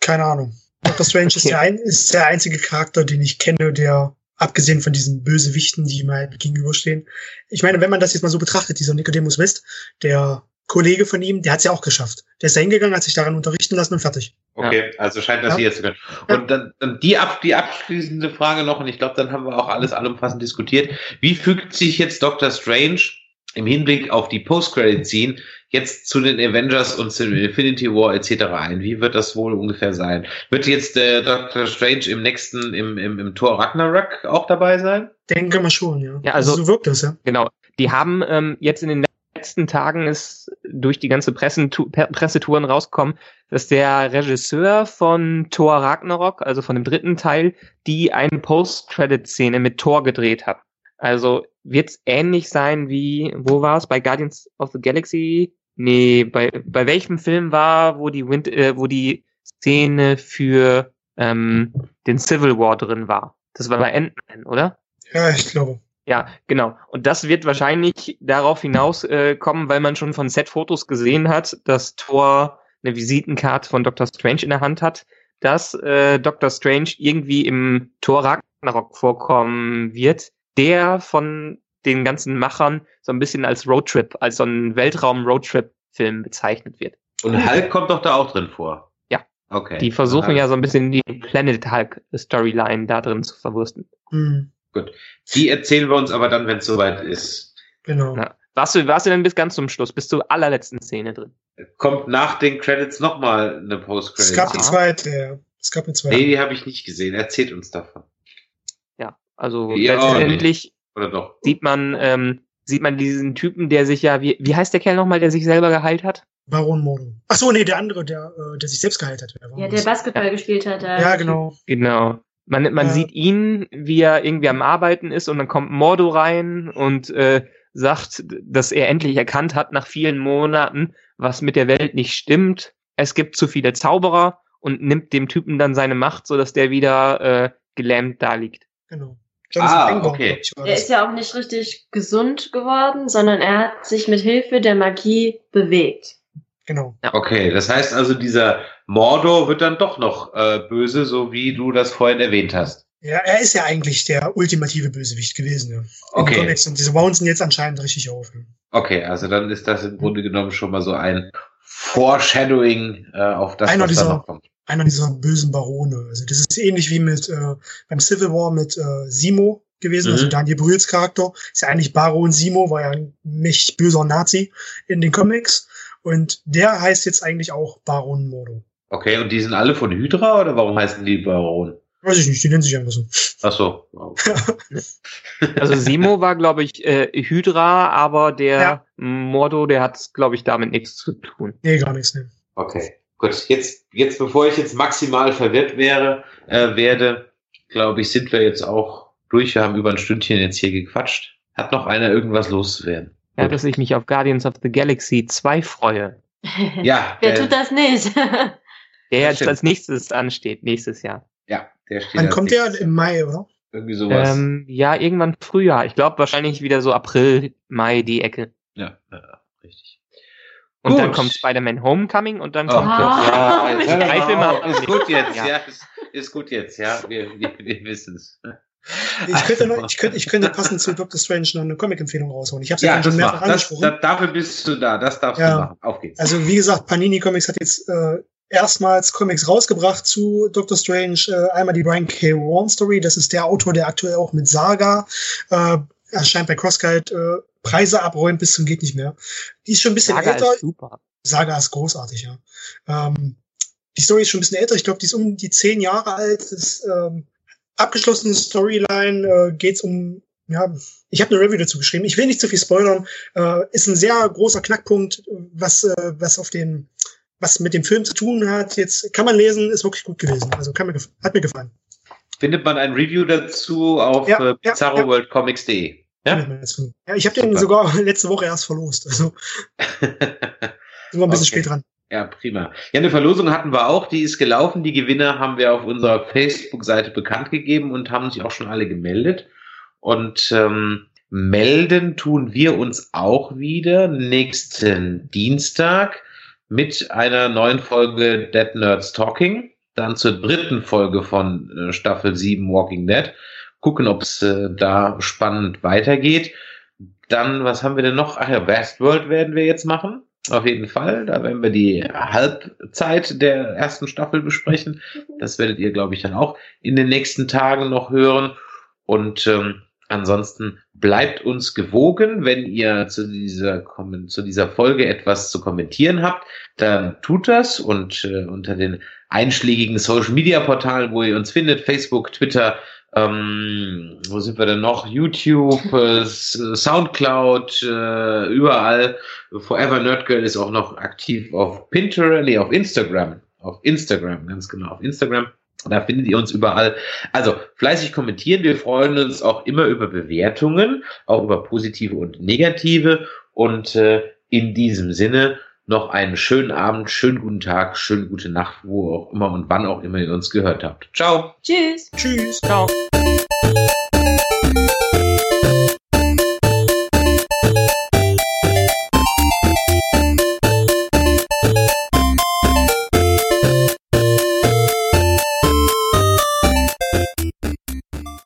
Keine Ahnung. Doctor Strange ist, Okay. der ein, ist der einzige Charakter, den ich kenne, der abgesehen von diesen Bösewichten, die ihm halt gegenüberstehen. Ich meine, wenn man das jetzt mal so betrachtet, dieser Nicodemus West, der Kollege von ihm, der hat's ja auch geschafft. Der ist da hingegangen, hat sich daran unterrichten lassen und fertig. Okay, also scheint das Ja. hier zu können. Und dann, dann die, ab, die abschließende Frage noch, und ich glaube, dann haben wir auch alles allumfassend diskutiert. Wie fügt sich jetzt Doctor Strange im Hinblick auf die Post-Credit-Scene jetzt zu den Avengers und zu Infinity War etc. ein? Wie wird das wohl ungefähr sein? Wird jetzt äh, Doctor Strange im nächsten, im, im, im Tor Ragnarok auch dabei sein? Denke mal schon, ja. Ja, also- so wirkt das, ja. Genau. Die haben ähm, jetzt in den letzten Tagen ist durch die ganze Pressetouren rausgekommen, dass der Regisseur von Thor Ragnarok, also von dem dritten Teil, die eine Post-Credit-Szene mit Thor gedreht hat. Also wird's ähnlich sein wie, wo war es? Bei Guardians of the Galaxy? Nee, bei, bei welchem Film war, wo die Wind, äh, wo die Szene für ähm, den Civil War drin war? Das war bei Ant-Man, oder? Ja, ich glaube. Ja, genau. Und das wird wahrscheinlich darauf hinaus äh, kommen, weil man schon von Set-Fotos gesehen hat, dass Thor eine Visitenkarte von Dr. Strange in der Hand hat, dass äh, Dr. Strange irgendwie im Thor Ragnarok vorkommen wird, der von den ganzen Machern so ein bisschen als Roadtrip, als so ein Weltraum-Roadtrip-Film bezeichnet wird. Und Hulk kommt doch da auch drin vor. Ja. Okay. Die versuchen ja so ein bisschen die Planet Hulk-Storyline da drin zu verwursten. Hm, Die erzählen wir uns aber dann, wenn es soweit ist. genau. Ja. Warst du, warst du denn bis ganz zum Schluss, bis zur allerletzten Szene drin? Kommt nach den Credits nochmal eine Es Post-Credit. gab eine Ja. zweite, ja. Es gab eine zweite. Nee, die habe ich nicht gesehen. Erzählt uns davon. Ja, also Ja, letztendlich Oder doch? sieht man ähm, sieht man diesen Typen, der sich ja wie wie heißt der Kerl nochmal, der sich selber geheilt hat? Baron Mordo. Ach so, nee, der andere, der, äh, der sich selbst geheilt hat. Wer war Ja, der Basketball gespielt hat. Ja, genau. Genau. Man man Ja. sieht ihn, wie er irgendwie am Arbeiten ist und dann kommt Mordo rein und äh, sagt, dass er endlich erkannt hat nach vielen Monaten, was mit der Welt nicht stimmt. Es gibt zu viele Zauberer und nimmt dem Typen dann seine Macht, so dass der wieder äh, gelähmt da liegt. Genau. Ah, okay. Er ist ja auch nicht richtig gesund geworden, sondern er hat sich mit Hilfe der Magie bewegt. Genau. Okay, das heißt also, dieser Mordor wird dann doch noch äh, böse, so wie du das vorhin erwähnt hast. Ja, er ist ja eigentlich der ultimative Bösewicht gewesen, ja. In Okay. den Comics. Und diese bauen ihn jetzt anscheinend richtig auf. Ja. Okay, also dann ist das im Grunde genommen schon mal so ein Foreshadowing äh, auf das, Einer was da dieser- noch kommt. Einer dieser bösen Barone. Also das ist ähnlich wie mit äh, beim Civil War mit äh, Simo gewesen, Mhm. also Daniel Brühls Charakter. Ist ja eigentlich Baron Simo, war ja ein mächtig böser Nazi in den Comics. Und der heißt jetzt eigentlich auch Baron Mordo. Okay, und die sind alle von Hydra oder warum heißen die Baron? Weiß ich nicht, die nennen sich einfach so. Ach so. Also Simo war, glaube ich, äh, Hydra, aber der Ja. Mordo, der hat, glaube ich, damit nichts zu tun. Nee, gar nichts, ne. Okay, gut. Jetzt, jetzt, bevor ich jetzt maximal verwirrt wäre, äh, werde, glaube ich, sind wir jetzt auch durch. Wir haben über ein Stündchen jetzt hier gequatscht. Hat noch einer irgendwas loszuwerden? Ja, dass ich mich auf Guardians of the Galaxy 2 freue. Ja, Wer der, tut das nicht? Der jetzt stimmt. als nächstes ansteht, nächstes Jahr. ja, der steht als kommt der? Im Mai, oder? Irgendwie sowas. Ähm, ja, irgendwann Frühjahr. Ich glaube wahrscheinlich wieder so April, Mai, die Ecke. ja, ja, richtig. Und Gut. dann kommt Spider-Man Homecoming und dann Oh, kommt Ah. ja, ja, drei Filme ist gut jetzt, ja, Ja. ist, ist gut jetzt, ja, wir, wir, wir wissen es. Ich könnte, noch, ich könnte, ich könnte passend zu Doctor Strange noch eine Comic-Empfehlung raushauen. Ich habe es ja, Ja, schon das mehrfach. Das, angesprochen. da, dafür bist du da, das darfst Ja. du machen. Auf geht's. Also wie gesagt, Panini Comics hat jetzt äh, erstmals Comics rausgebracht zu Doctor Strange. Äh, einmal die Brian K. Vaughan Story, das ist der Autor, der aktuell auch mit Saga äh, erscheint bei Crossguide äh, Preise abräumt bis zum geht nicht mehr. Die ist schon ein bisschen Saga älter. ist super. Saga ist großartig, ja. Ähm, die Story ist schon ein bisschen älter. Ich glaube, die ist um die zehn Jahre alt. Ist ähm, abgeschlossene Storyline. Äh, geht's um ja, ich habe eine Review dazu geschrieben. Ich will nicht zu viel spoilern. Äh, ist ein sehr großer Knackpunkt, was äh, was auf den was mit dem Film zu tun hat. Jetzt kann man lesen, ist wirklich gut gewesen. Also kann mir hat mir gefallen. Findet man ein Review dazu auf Ja, äh, ja, ja. bizarroworldcomics.de. Ja? Ich habe den sogar letzte Woche erst verlost. Also Sind wir ein bisschen okay. spät dran. Ja, prima. Ja, eine Verlosung hatten wir auch, die ist gelaufen. Die Gewinner haben wir auf unserer Facebook-Seite bekannt gegeben und haben sich auch schon alle gemeldet. Und ähm, melden tun wir uns auch wieder nächsten Dienstag mit einer neuen Folge Dead Nerds Talking. Dann zur dritten Folge von äh, Staffel 7 Walking Dead. Gucken, ob es äh, da spannend weitergeht. Dann, was haben wir denn noch? Ach ja, Westworld werden wir jetzt machen. Auf jeden Fall. Da werden wir die Halbzeit der ersten Staffel besprechen. Das werdet ihr, glaube ich, dann auch in den nächsten Tagen noch hören. Und ähm, ansonsten bleibt uns gewogen. Wenn ihr zu dieser, zu dieser Folge etwas zu kommentieren habt, dann tut das und äh, unter den einschlägigen Social Media Portalen, wo ihr uns findet, Facebook, Twitter, ähm, wo sind wir denn noch? YouTube, äh, Soundcloud, äh, überall. Forever Nerd Girl ist auch noch aktiv auf Pinterest, nee, auf Instagram. Auf Instagram, ganz genau, auf Instagram. Da findet ihr uns überall. Also fleißig kommentieren. Wir freuen uns auch immer über Bewertungen, auch über positive und negative. Und äh, in diesem Sinne noch einen schönen Abend, schönen guten Tag, schönen gute Nacht, wo auch immer und wann auch immer ihr uns gehört habt. Ciao. Tschüss. Tschüss. Ciao.